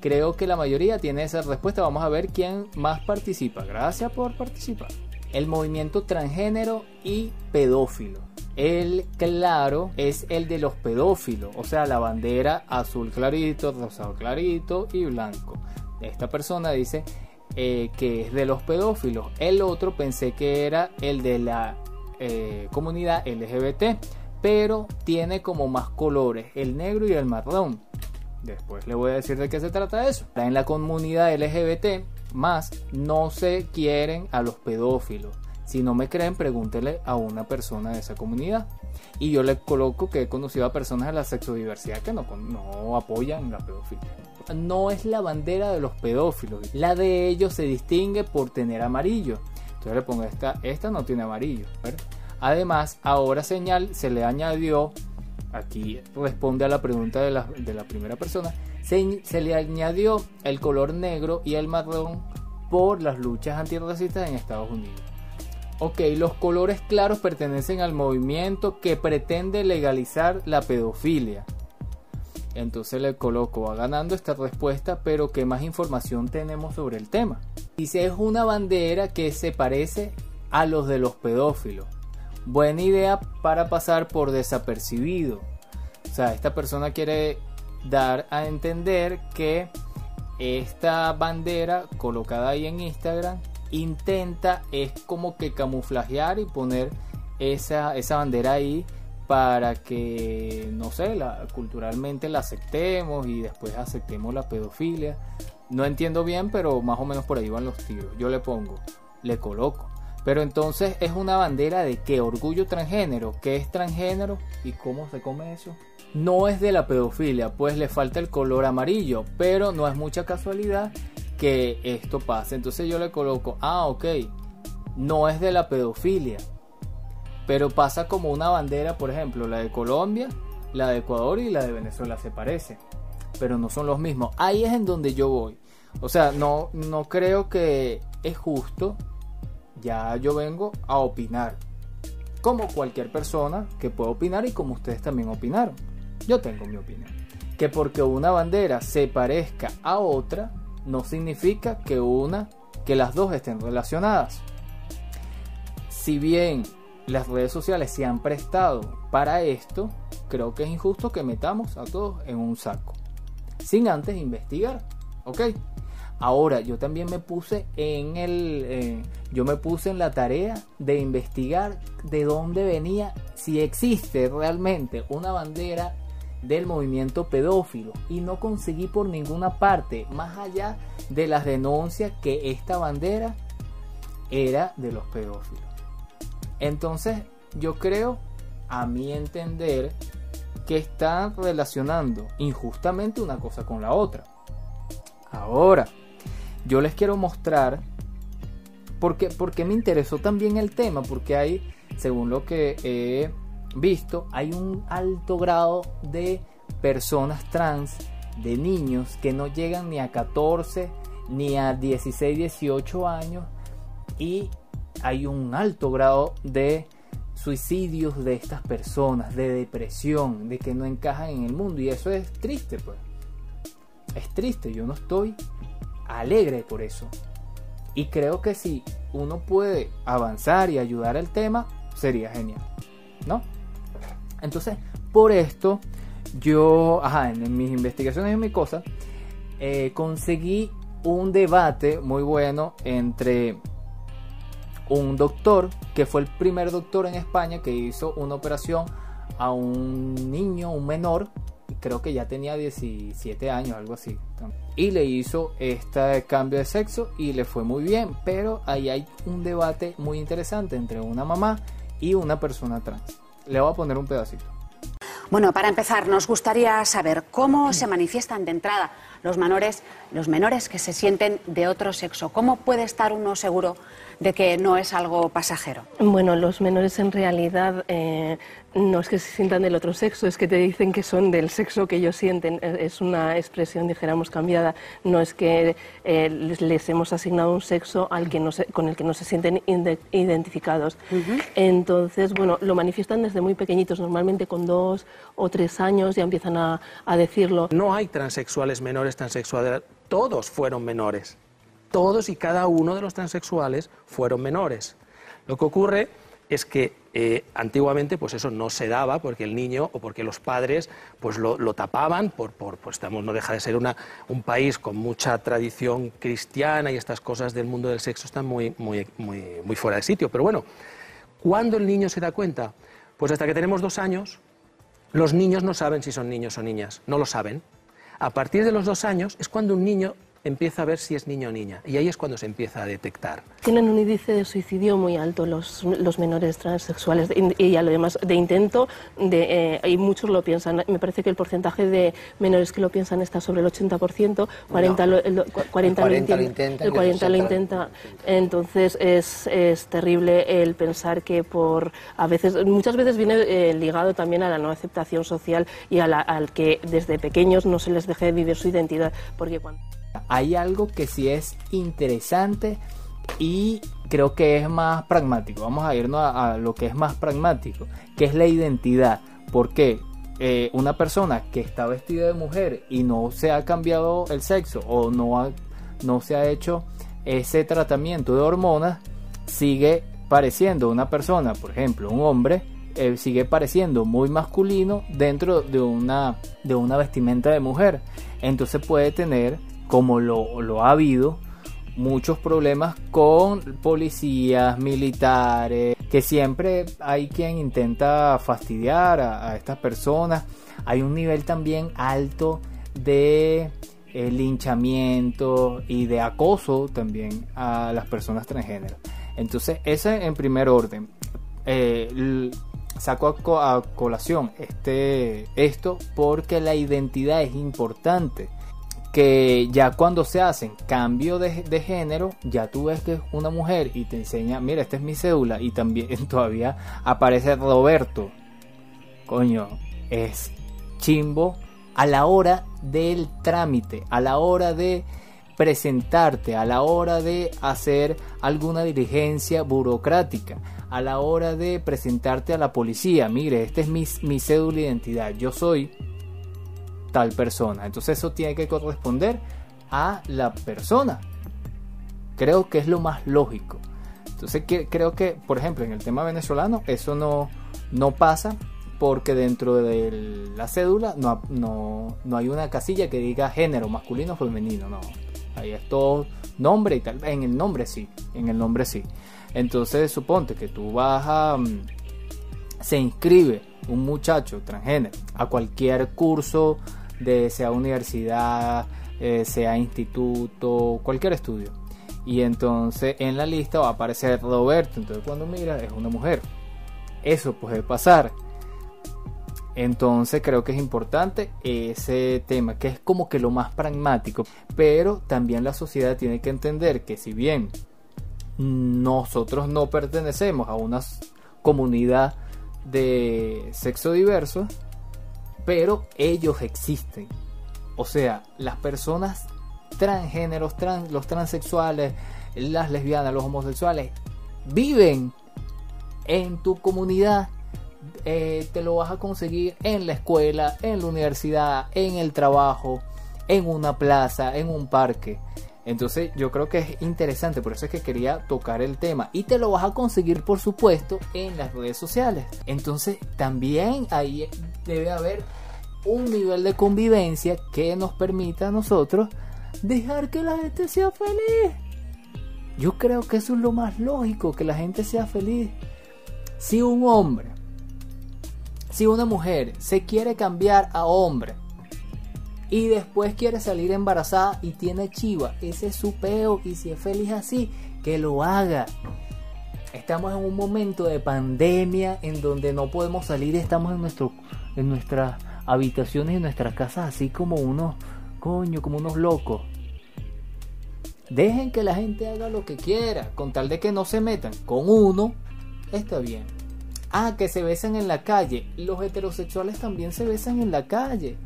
S1: Creo que la mayoría tiene esa respuesta. Vamos a ver quién más participa. Gracias por participar. El movimiento transgénero y pedófilo. El claro es el de los pedófilos, o sea, la bandera azul clarito, rosado clarito y blanco. Esta persona dice eh, que es de los pedófilos. El otro pensé que era el de la eh, comunidad LGBT, pero tiene como más colores, el negro y el marrón. Después le voy a decir de qué se trata eso. En la comunidad LGBT más no se quieren a los pedófilos. Si no me creen, pregúntele a una persona de esa comunidad. Y yo le coloco que he conocido a personas de la sexodiversidad que no, no apoyan la pedofilia. No es la bandera de los pedófilos. La de ellos se distingue por tener amarillo. Entonces le pongo esta, esta no tiene amarillo. Además, ahora señal se le añadió, aquí responde a la pregunta de la, de la primera persona, se, le añadió el color negro y el marrón por las luchas antirracistas en Estados Unidos. Ok, los colores claros pertenecen al movimiento que pretende legalizar la pedofilia. Entonces le coloco va ganando esta respuesta, pero ¿qué más información tenemos sobre el tema? Dice es una bandera que se parece a los de los pedófilos. Buena idea para pasar por desapercibido. O sea, esta persona quiere dar a entender que esta bandera colocada ahí en Instagram intenta es como que camuflajear y poner esa, esa bandera ahí para que, no sé, la, culturalmente la aceptemos y después aceptemos la pedofilia. No entiendo bien, pero más o menos por ahí van los tiros. Yo le pongo, le coloco. Pero entonces es una bandera de qué? Orgullo transgénero. ¿Qué es transgénero? ¿Y cómo se come eso? No es de la pedofilia, pues le falta el color amarillo. Pero no es mucha casualidad que esto pase. Entonces yo le coloco, ah, ok. No es de la pedofilia. Pero pasa como una bandera, por ejemplo, la de Colombia, la de Ecuador y la de Venezuela se parecen. Pero no son los mismos. Ahí es en donde yo voy. O sea, no, no creo que es justo ya yo vengo a opinar. Como cualquier persona que pueda opinar y como ustedes también opinaron. Yo tengo mi opinión. Que porque una bandera se parezca a otra, no significa que una, que las dos estén relacionadas. Si bien las redes sociales se han prestado para esto, creo que es injusto que metamos a todos en un saco. Sin antes investigar. ¿Ok? Ahora, yo también me puse en el. Eh, yo me puse en la tarea de investigar de dónde venía, si existe realmente una bandera del movimiento pedófilo. Y no conseguí por ninguna parte, más allá de las denuncias que esta bandera era de los pedófilos. Entonces, yo creo, a mi entender, que están relacionando injustamente una cosa con la otra. Ahora, yo les quiero mostrar porque, porque me interesó también el tema, porque hay según lo que he visto, hay un alto grado de personas trans, de niños que no llegan ni a 14 ni a 16, 18 años y hay un alto grado de suicidios de estas personas, de depresión, de que no encajan en el mundo y eso es triste pues. Es triste, yo no estoy alegre por eso. Y creo que si uno puede avanzar y ayudar al tema, sería genial. ¿No? Entonces, por esto, yo, ajá, en, mis investigaciones y en mi cosa, eh, conseguí un debate muy bueno entre un doctor, que fue el primer doctor en España que hizo una operación a un niño, un menor, creo que ya tenía 17 años, algo así. Y le hizo este cambio de sexo y le fue muy bien, pero ahí hay un debate muy interesante entre una mamá y una persona trans. Le voy a poner un pedacito.
S2: Bueno, para empezar, nos gustaría saber cómo se manifiestan de entrada los menores, los menores que se sienten de otro sexo. ¿Cómo puede estar uno seguro de que no es algo pasajero?
S3: Bueno, los menores en realidad eh, no es que se sientan del otro sexo, es que te dicen que son del sexo que ellos sienten. Es una expresión, dijéramos, cambiada. No es que eh, les, hemos asignado un sexo al que no con el que no se sienten identificados. Entonces, bueno, lo manifiestan desde muy pequeñitos, normalmente con dos o tres años ya empiezan a, a decirlo.
S4: No hay transexuales menores, transexuales, todos fueron menores. Todos y cada uno de los transexuales fueron menores. Lo que ocurre es que eh, antiguamente pues eso no se daba porque el niño o porque los padres pues lo, tapaban por, por pues estamos, no deja de ser una, un país con mucha tradición cristiana y estas cosas del mundo del sexo están muy, muy, muy, muy fuera de sitio. Pero bueno, ¿cuándo el niño se da cuenta? Pues hasta que tenemos dos años, los niños no saben si son niños o niñas, no lo saben. A partir de los dos años es cuando un niño empieza a ver si es niño o niña. Y ahí es cuando se empieza a detectar.
S3: Tienen un índice de suicidio muy alto los, los menores transexuales y además de intento, de, eh, y muchos lo piensan. Me parece que el porcentaje de menores que lo piensan está sobre el 80%, 40, lo, el, 40, lo, intenta, el 40 lo intenta. Entonces es, es, terrible el pensar que por a veces, muchas veces viene eh, ligado también a la no aceptación social y a la, al que desde pequeños no se les deje vivir su identidad, porque cuando
S1: hay algo que sí es interesante y creo que es más pragmático. Vamos a irnos a, lo que es más pragmático, que es la identidad. Porque eh, una persona que está vestida de mujer y no se ha cambiado el sexo o no, no se ha hecho ese tratamiento de hormonas, sigue pareciendo una persona, por ejemplo, un hombre, eh, sigue pareciendo muy masculino dentro de una, de una vestimenta de mujer. Entonces puede tener como lo, ha habido, muchos problemas con policías, militares, que siempre hay quien intenta fastidiar a, estas personas. Hay un nivel también alto de eh, linchamiento y de acoso también a las personas transgénero. Entonces, ese en primer orden. Eh, saco a, colación este, esto porque la identidad es importante que ya cuando se hacen cambio de, género, ya tú ves que es una mujer y te enseña, mira, esta es mi cédula y también todavía aparece Roberto. Coño, es chimbo a la hora del trámite, a la hora de presentarte, a la hora de hacer alguna diligencia burocrática, a la hora de presentarte a la policía, mire, esta es mi, mi cédula de identidad, yo soy tal persona. Entonces eso tiene que corresponder a la persona. Creo que es lo más lógico. Entonces creo que, por ejemplo, en el tema venezolano, eso no, no pasa porque dentro de la cédula no, no, no hay una casilla que diga género masculino o femenino, no. Ahí es todo nombre y tal. En el nombre sí, en el nombre sí. Entonces suponte que tú vas a... Mm, se inscribe un muchacho transgénero a cualquier curso de sea universidad, eh, sea instituto, cualquier estudio. Y entonces en la lista va a aparecer Roberto. Entonces cuando mira es una mujer. Eso puede pasar. Entonces creo que es importante ese tema, que es como que lo más pragmático. Pero también la sociedad tiene que entender que si bien nosotros no pertenecemos a una comunidad de sexo diverso, pero ellos existen. O sea, las personas transgéneros, trans, los transexuales, las lesbianas, los homosexuales, viven en tu comunidad. Eh, te lo vas a conseguir en la escuela, en la universidad, en el trabajo, en una plaza, en un parque. Entonces yo creo que es interesante, por eso es que quería tocar el tema. Y te lo vas a conseguir, por supuesto, en las redes sociales. Entonces también ahí debe haber un nivel de convivencia que nos permita a nosotros dejar que la gente sea feliz. Yo creo que eso es lo más lógico, que la gente sea feliz. Si un hombre, si una mujer se quiere cambiar a hombre y después quiere salir embarazada y tiene chiva, ese es su peo y si es feliz así, que lo haga. Estamos en un momento de pandemia en donde no podemos salir, estamos en nuestro en nuestras habitaciones, en nuestras casas así como unos coño, como unos locos. Dejen que la gente haga lo que quiera, con tal de que no se metan con uno, está bien. Ah, que se besan en la calle. Los heterosexuales también se besan en la calle.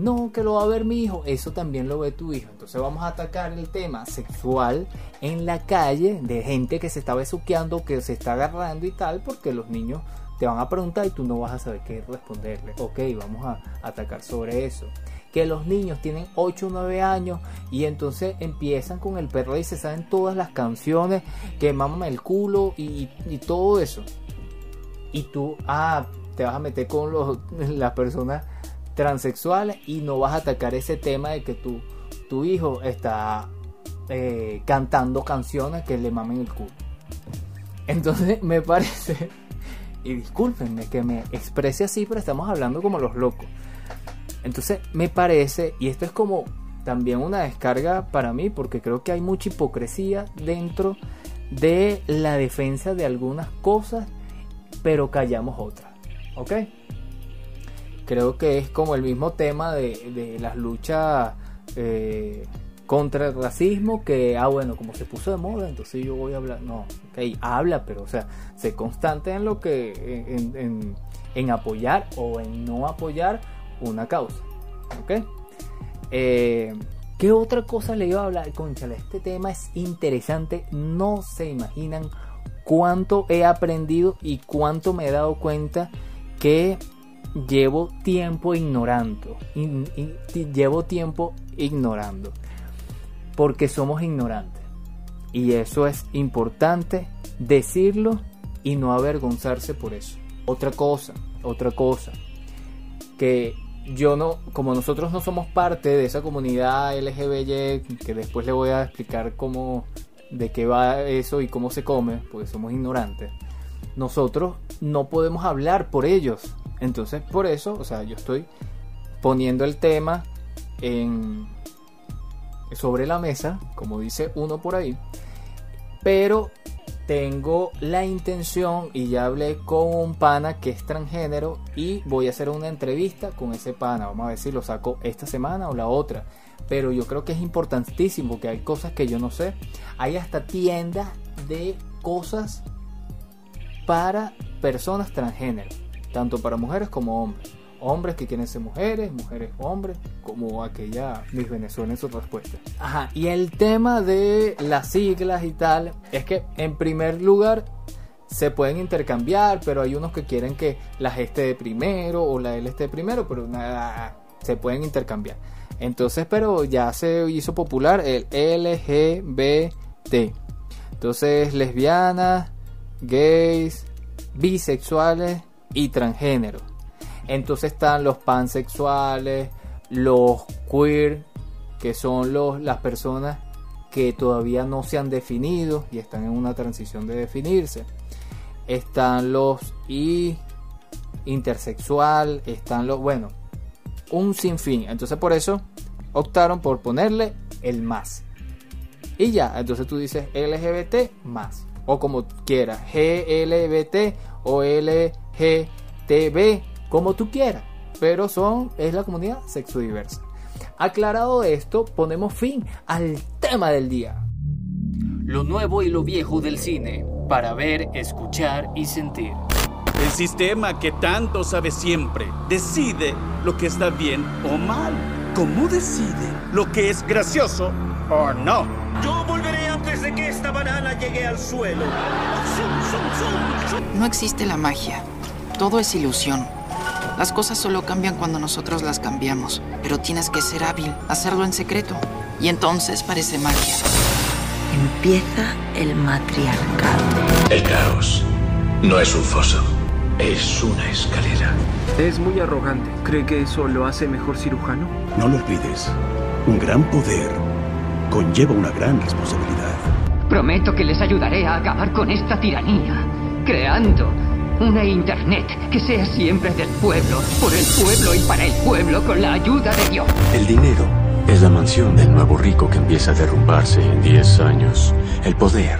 S1: No, que lo va a ver mi hijo. Eso también lo ve tu hijo. Entonces vamos a atacar el tema sexual en la calle de gente que se está besuqueando, que se está agarrando y tal, porque los niños te van a preguntar y tú no vas a saber qué responderle. Ok, vamos a atacar sobre eso que los niños tienen 8 o 9 años y entonces empiezan con el perro y se saben todas las canciones que maman el culo y, todo eso. Y tú, ah, te vas a meter con las personas transexuales y no vas a atacar ese tema de que tu, tu hijo está eh, cantando canciones que le mamen el culo. Entonces me parece, y discúlpenme que me exprese así, pero estamos hablando como los locos. Entonces me parece, y esto es como también una descarga para mí, porque creo que hay mucha hipocresía dentro de la defensa de algunas cosas, pero callamos otras. ¿Ok? Creo que es como el mismo tema de, las luchas eh, contra el racismo, que, ah, bueno, como se puso de moda, entonces yo voy a hablar. No, ok, habla, pero, o sea, sé constante en lo que, en, en apoyar o en no apoyar una causa. ¿Ok? Eh, ¿Qué otra cosa le iba a hablar? Conchale, este tema es interesante. No se imaginan cuánto he aprendido y cuánto me he dado cuenta que llevo tiempo ignorando. llevo tiempo ignorando. Porque somos ignorantes. Y eso es importante decirlo y no avergonzarse por eso. Otra cosa, otra cosa. Que yo no, como nosotros no somos parte de esa comunidad LGBY, que después le voy a explicar cómo, de qué va eso y cómo se come, porque somos ignorantes, nosotros no podemos hablar por ellos. Entonces, por eso, o sea, yo estoy poniendo el tema en, sobre la mesa, como dice uno por ahí, pero tengo la intención y ya hablé con un pana que es transgénero y voy a hacer una entrevista con ese pana. Vamos a ver si lo saco esta semana o la otra. Pero yo creo que es importantísimo que hay cosas que yo no sé. Hay hasta tiendas de cosas para personas transgénero, tanto para mujeres como hombres hombres que quieren ser mujeres, mujeres hombres, como aquella Miss Venezuela en su respuesta. Ajá, y el tema de las siglas y tal, es que en primer lugar se pueden intercambiar, pero hay unos que quieren que la G esté de primero o la L esté de primero, pero nada, se pueden intercambiar. Entonces, pero ya se hizo popular el LGBT. Entonces, lesbianas, gays, bisexuales y transgénero. Entonces están los pansexuales, los queer, que son los, las personas que todavía no se han definido y están en una transición de definirse. Están los y intersexual, están los, bueno, un sinfín. Entonces por eso optaron por ponerle el más. Y ya, entonces tú dices LGBT más. O como quieras, GLBT o LGTB como tú quieras, pero son, es la comunidad sexodiversa. Aclarado esto, ponemos fin al tema del día.
S12: Lo nuevo y lo viejo del cine.
S1: para ver, escuchar y sentir.
S5: El sistema que tanto sabe siempre decide lo que está bien o mal. ¿Cómo decide lo que es gracioso o no?
S6: Yo volveré antes de que esta banana llegue al suelo.
S7: No existe la magia. Todo es ilusión. Las cosas solo cambian cuando nosotros las cambiamos. Pero tienes que ser hábil, hacerlo en secreto. Y entonces parece magia.
S8: Empieza el matriarcado.
S9: El caos no es un foso, es una escalera.
S10: Es muy arrogante. ¿Cree que eso lo hace mejor cirujano?
S11: No lo olvides. Un gran poder conlleva una gran responsabilidad.
S12: Prometo que les ayudaré a acabar con esta tiranía, creando una Internet que sea siempre del pueblo, por el pueblo y para el pueblo, con la ayuda de Dios.
S13: El dinero es la mansión del nuevo rico que empieza a derrumbarse en 10 años. El poder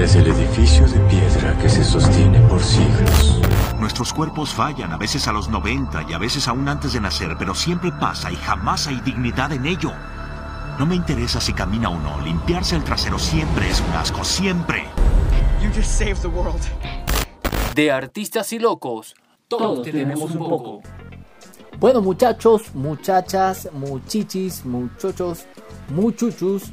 S13: es el edificio de piedra que se sostiene por siglos.
S14: Nuestros cuerpos fallan, a veces a los 90 y a veces aún antes de nacer, pero siempre pasa y jamás hay dignidad en ello. No me interesa si camina o no, limpiarse el trasero siempre es un asco, siempre.
S15: You just saved the world.
S1: De artistas y locos, todos tenemos un poco. Bueno muchachos, muchachas, muchichis, muchachos, muchuchus,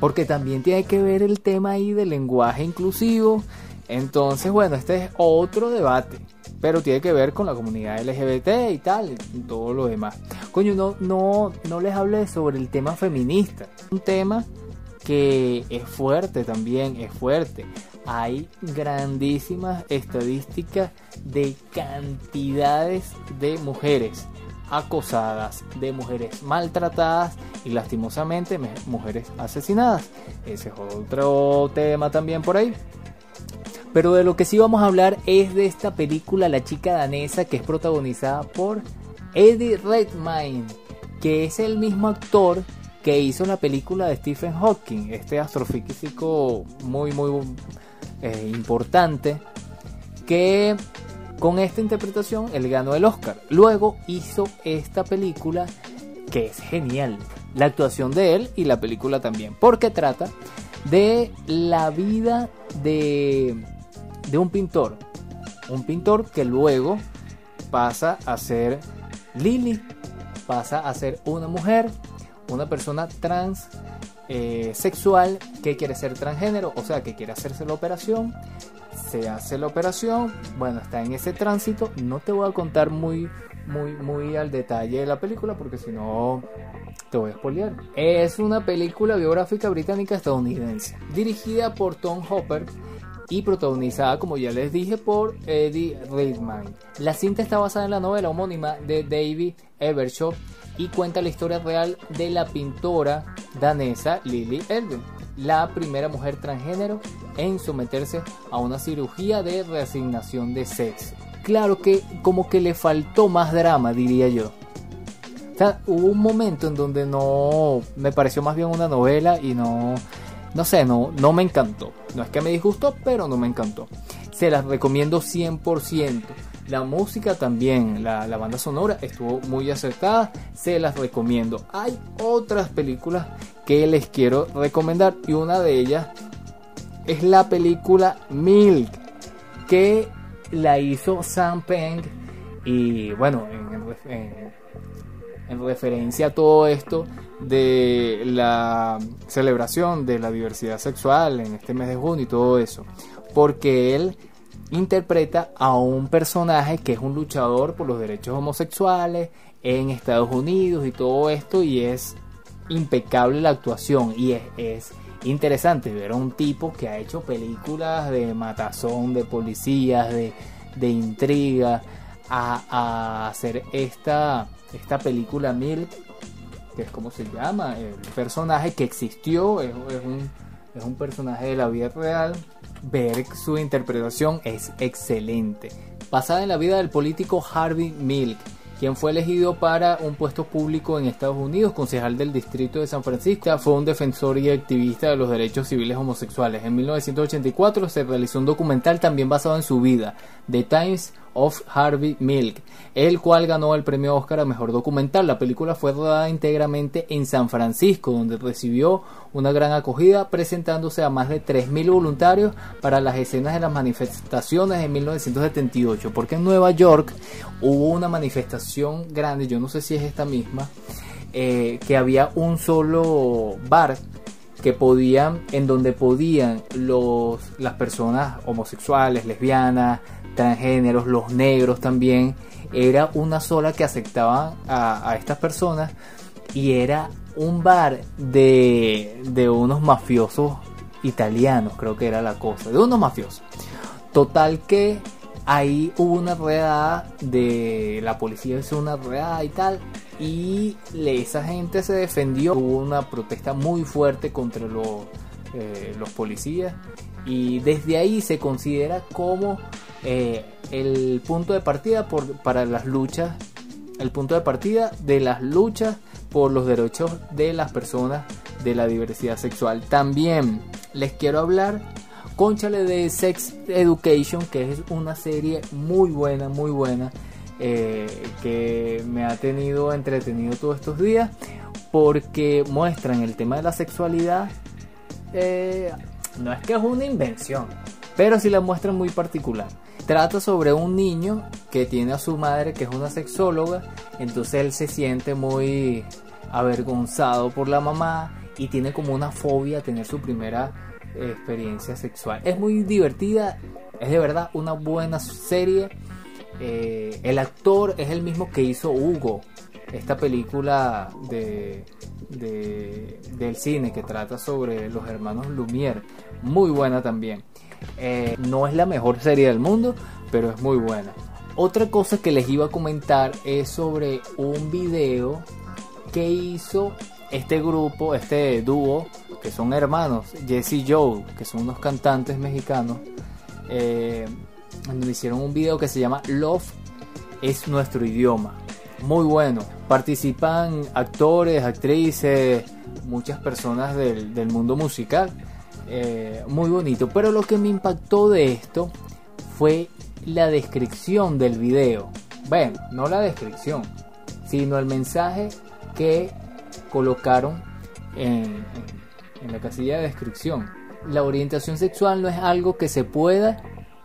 S1: porque también tiene que ver el tema ahí del lenguaje inclusivo. Entonces, bueno, este es otro debate, pero tiene que ver con la comunidad LGBT y tal, y todo lo demás. Coño, no, no, no les hablé sobre el tema feminista, un tema que es fuerte también, es fuerte. Hay grandísimas estadísticas de cantidades de mujeres acosadas, de mujeres maltratadas y lastimosamente mujeres asesinadas. Ese es otro tema también por ahí. Pero de lo que sí vamos a hablar es de esta película La chica danesa que es protagonizada por Eddie Redmayne, que es el mismo actor que hizo la película de Stephen Hawking, este astrofísico muy muy eh, importante, que con esta interpretación él ganó el Oscar. Luego hizo esta película que es genial, la actuación de él y la película también, porque trata de la vida de, de un pintor, un pintor que luego pasa a ser Lily, pasa a ser una mujer, una persona trans eh, sexual que quiere ser transgénero, o sea, que quiere hacerse la operación. Se hace la operación, bueno, está en ese tránsito. No te voy a contar muy, muy, muy al detalle de la película porque si no te voy a spoilear. Es una película biográfica británica estadounidense, dirigida por Tom Hopper y protagonizada, como ya les dije, por Eddie Redmayne. La cinta está basada en la novela homónima de David Evershaw y cuenta la historia real de la pintora danesa Lily Elben, la primera mujer transgénero en someterse a una cirugía de reasignación de sexo. Claro que como que le faltó más drama, diría yo. O sea, hubo un momento en donde no me pareció más bien una novela y no no sé, no, no me encantó. No es que me disgustó, pero no me encantó. Se las recomiendo 100%. La música también, la, la, banda sonora estuvo muy acertada, se las recomiendo. Hay otras películas que les quiero recomendar y una de ellas es la película Milk, que la hizo Sam Peng y bueno, en, en, en referencia a todo esto de la celebración de la diversidad sexual en este mes de junio y todo eso, porque él interpreta a un personaje que es un luchador por los derechos homosexuales en Estados Unidos y todo esto y es impecable la actuación y es, es interesante ver a un tipo que ha hecho películas de matazón, de policías, de, de intriga, a, a, hacer esta, esta película Milk, que es como se llama, el personaje que existió, es, un, es un personaje de la vida real, ver su interpretación es excelente. Basada en la vida del político Harvey Milk, quien fue elegido para un puesto público en Estados Unidos, concejal del distrito de San Francisco, fue un defensor y activista de los derechos civiles homosexuales. En 1984 se realizó un documental también basado en su vida, The Times of Harvey Milk, el cual ganó el premio Oscar a Mejor Documental. La película fue rodada íntegramente en San Francisco, donde recibió una gran acogida, presentándose a más de 3.000 voluntarios para las escenas de las manifestaciones de 1978, porque en Nueva York hubo una manifestación grande, yo no sé si es esta misma, eh, que había un solo bar que podían, en donde podían los, las personas homosexuales, lesbianas, transgéneros, los negros también, era una sola que aceptaban a, estas personas y era un bar de, de unos mafiosos italianos, creo que era la cosa, de unos mafiosos. Total que ahí hubo una redada de la policía hizo una redada y tal y esa gente se defendió. Hubo una protesta muy fuerte contra los, eh, los policías. Y desde ahí se considera como eh, el punto de partida por, para las luchas el punto de partida de las luchas por los derechos de las personas de la diversidad sexual. También les quiero hablar Conchale de Sex Education, que es una serie muy buena, muy buena, eh, que me ha tenido entretenido todos estos días, porque muestran el tema de la sexualidad. Eh, no es que es una invención, pero sí la muestran muy particular. Trata sobre un niño que tiene a su madre que es una sexóloga, entonces él se siente muy avergonzado por la mamá y tiene como una fobia a tener su primera experiencia sexual. Es muy divertida, es de verdad una buena serie. Eh, el actor es el mismo que hizo Hugo, esta película de, del cine que trata sobre los hermanos Lumière. Muy buena también. Eh, no es la mejor serie del mundo, pero es muy buena. Otra cosa que les iba a comentar es sobre un video que hizo este grupo, este dúo, que son hermanos, Jesse y Joe, que son unos cantantes mexicanos, eh, hicieron un video que se llama Love es nuestro idioma. Muy bueno. Participan actores, actrices, muchas personas del, mundo musical. Eh, muy bonito. Pero lo que me impactó de esto fue la descripción del video. Bueno, no la descripción, sino el mensaje que colocaron en, la casilla de descripción. La orientación sexual no es algo que se pueda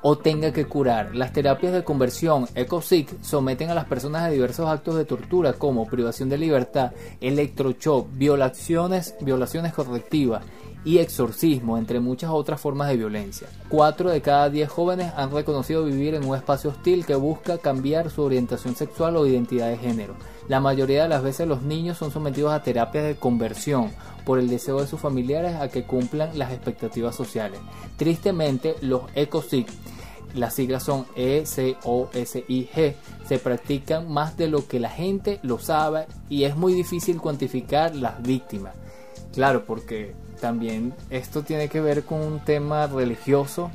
S1: o tenga que curar. Las terapias de conversión ECOSIC someten a las personas a diversos actos de tortura como privación de libertad, electroshock, violaciones, violaciones correctivas y exorcismo, entre muchas otras formas de violencia. Cuatro de cada diez jóvenes han reconocido vivir en un espacio hostil que busca cambiar su orientación sexual o identidad de género. La mayoría de las veces los niños son sometidos a terapias de conversión por el deseo de sus familiares a que cumplan las expectativas sociales. Tristemente, los ECOSIG las siglas son E-C-O-S-I-G, se practican más de lo que la gente lo sabe y es muy difícil cuantificar las víctimas. Claro, porque también esto tiene que ver con un tema religioso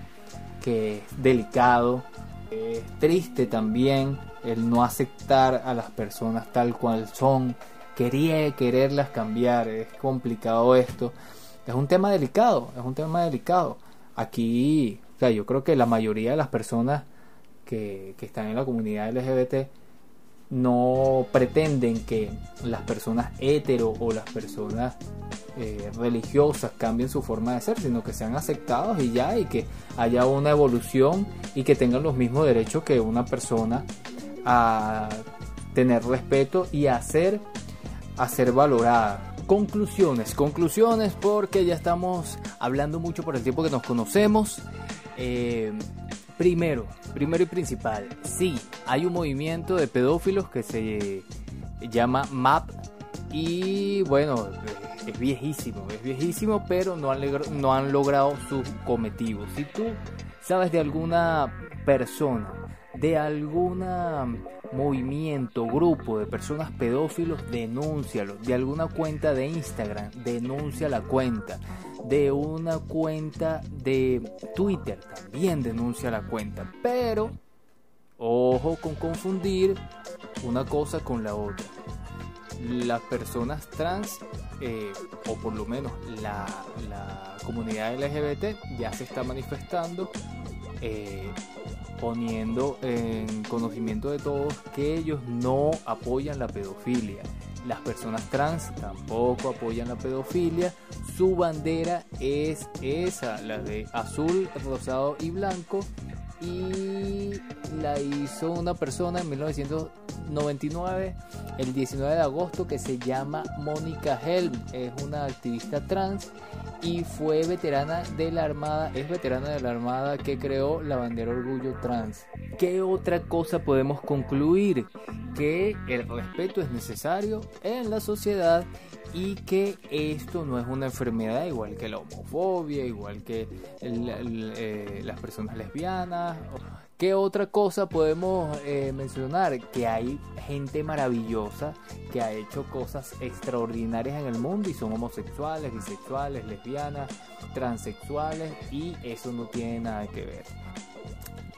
S1: que es delicado, es triste también el no aceptar a las personas tal cual son, quería quererlas cambiar, es complicado esto. Es un tema delicado, es un tema delicado. Aquí, yo creo que la mayoría de las personas que, que están en la comunidad LGBT no pretenden que las personas hetero o las personas eh, religiosas cambien su forma de ser, sino que sean aceptados y ya, y que haya una evolución y que tengan los mismos derechos que una persona a tener respeto y a ser valorada. Conclusiones, conclusiones porque ya estamos hablando mucho por el tiempo que nos conocemos. Eh, primero, primero y principal, sí, hay un movimiento de pedófilos que se llama MAP y bueno, es viejísimo, es viejísimo, pero no han, no han logrado su cometido. Si tú sabes de alguna persona, de algún movimiento, grupo de personas pedófilos, denúncialo. De alguna cuenta de Instagram, denuncia la cuenta. De una cuenta de Twitter, también denuncia la cuenta. Pero, ojo con confundir una cosa con la otra las personas trans, eh, o por lo menos la, comunidad LGBT, ya se está manifestando. Eh, poniendo en conocimiento de todos que ellos no apoyan la pedofilia. Las personas trans tampoco apoyan la pedofilia. Su bandera es esa, la de azul, rosado y blanco. Y la hizo una persona en 1999, el 19 de agosto, que se llama Mónica Helm. Es una activista trans y fue veterana de la Armada, es veterana de la Armada que creó la bandera Orgullo Trans. ¿Qué otra cosa podemos concluir? Que el respeto es necesario en la sociedad y que esto no es una enfermedad igual que la homofobia, igual que eh, las personas lesbianas. ¿Qué otra cosa podemos eh, mencionar? Que hay gente maravillosa que ha hecho cosas extraordinarias en el mundo y son homosexuales, bisexuales, lesbianas, transexuales y eso no tiene nada que ver.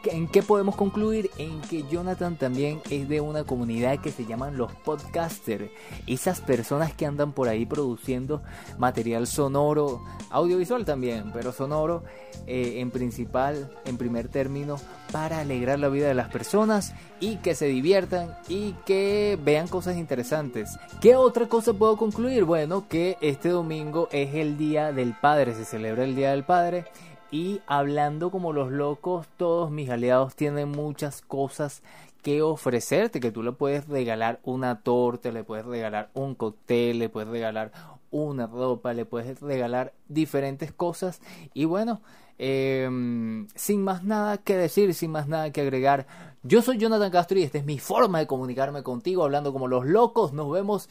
S1: ¿En qué podemos concluir? En que Jonathan también es de una comunidad que se llaman los podcasters. Esas personas que andan por ahí produciendo material sonoro, audiovisual también, pero sonoro eh, en principal, en primer término, para alegrar la vida de las personas y que se diviertan y que vean cosas interesantes. ¿Qué otra cosa puedo concluir? Bueno, que este domingo es el Día del Padre, se celebra el Día del Padre y hablando como los locos, todos mis aliados tienen muchas cosas que ofrecerte, que tú le puedes regalar una torta, le puedes regalar un cóctel, le puedes regalar una ropa, le puedes regalar diferentes cosas. Y bueno, em, sin más nada que decir, sin más nada que agregar, yo soy Jonathan Castro y esta es mi forma de comunicarme contigo, hablando como los locos, nos vemos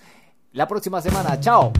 S1: la próxima semana, chao.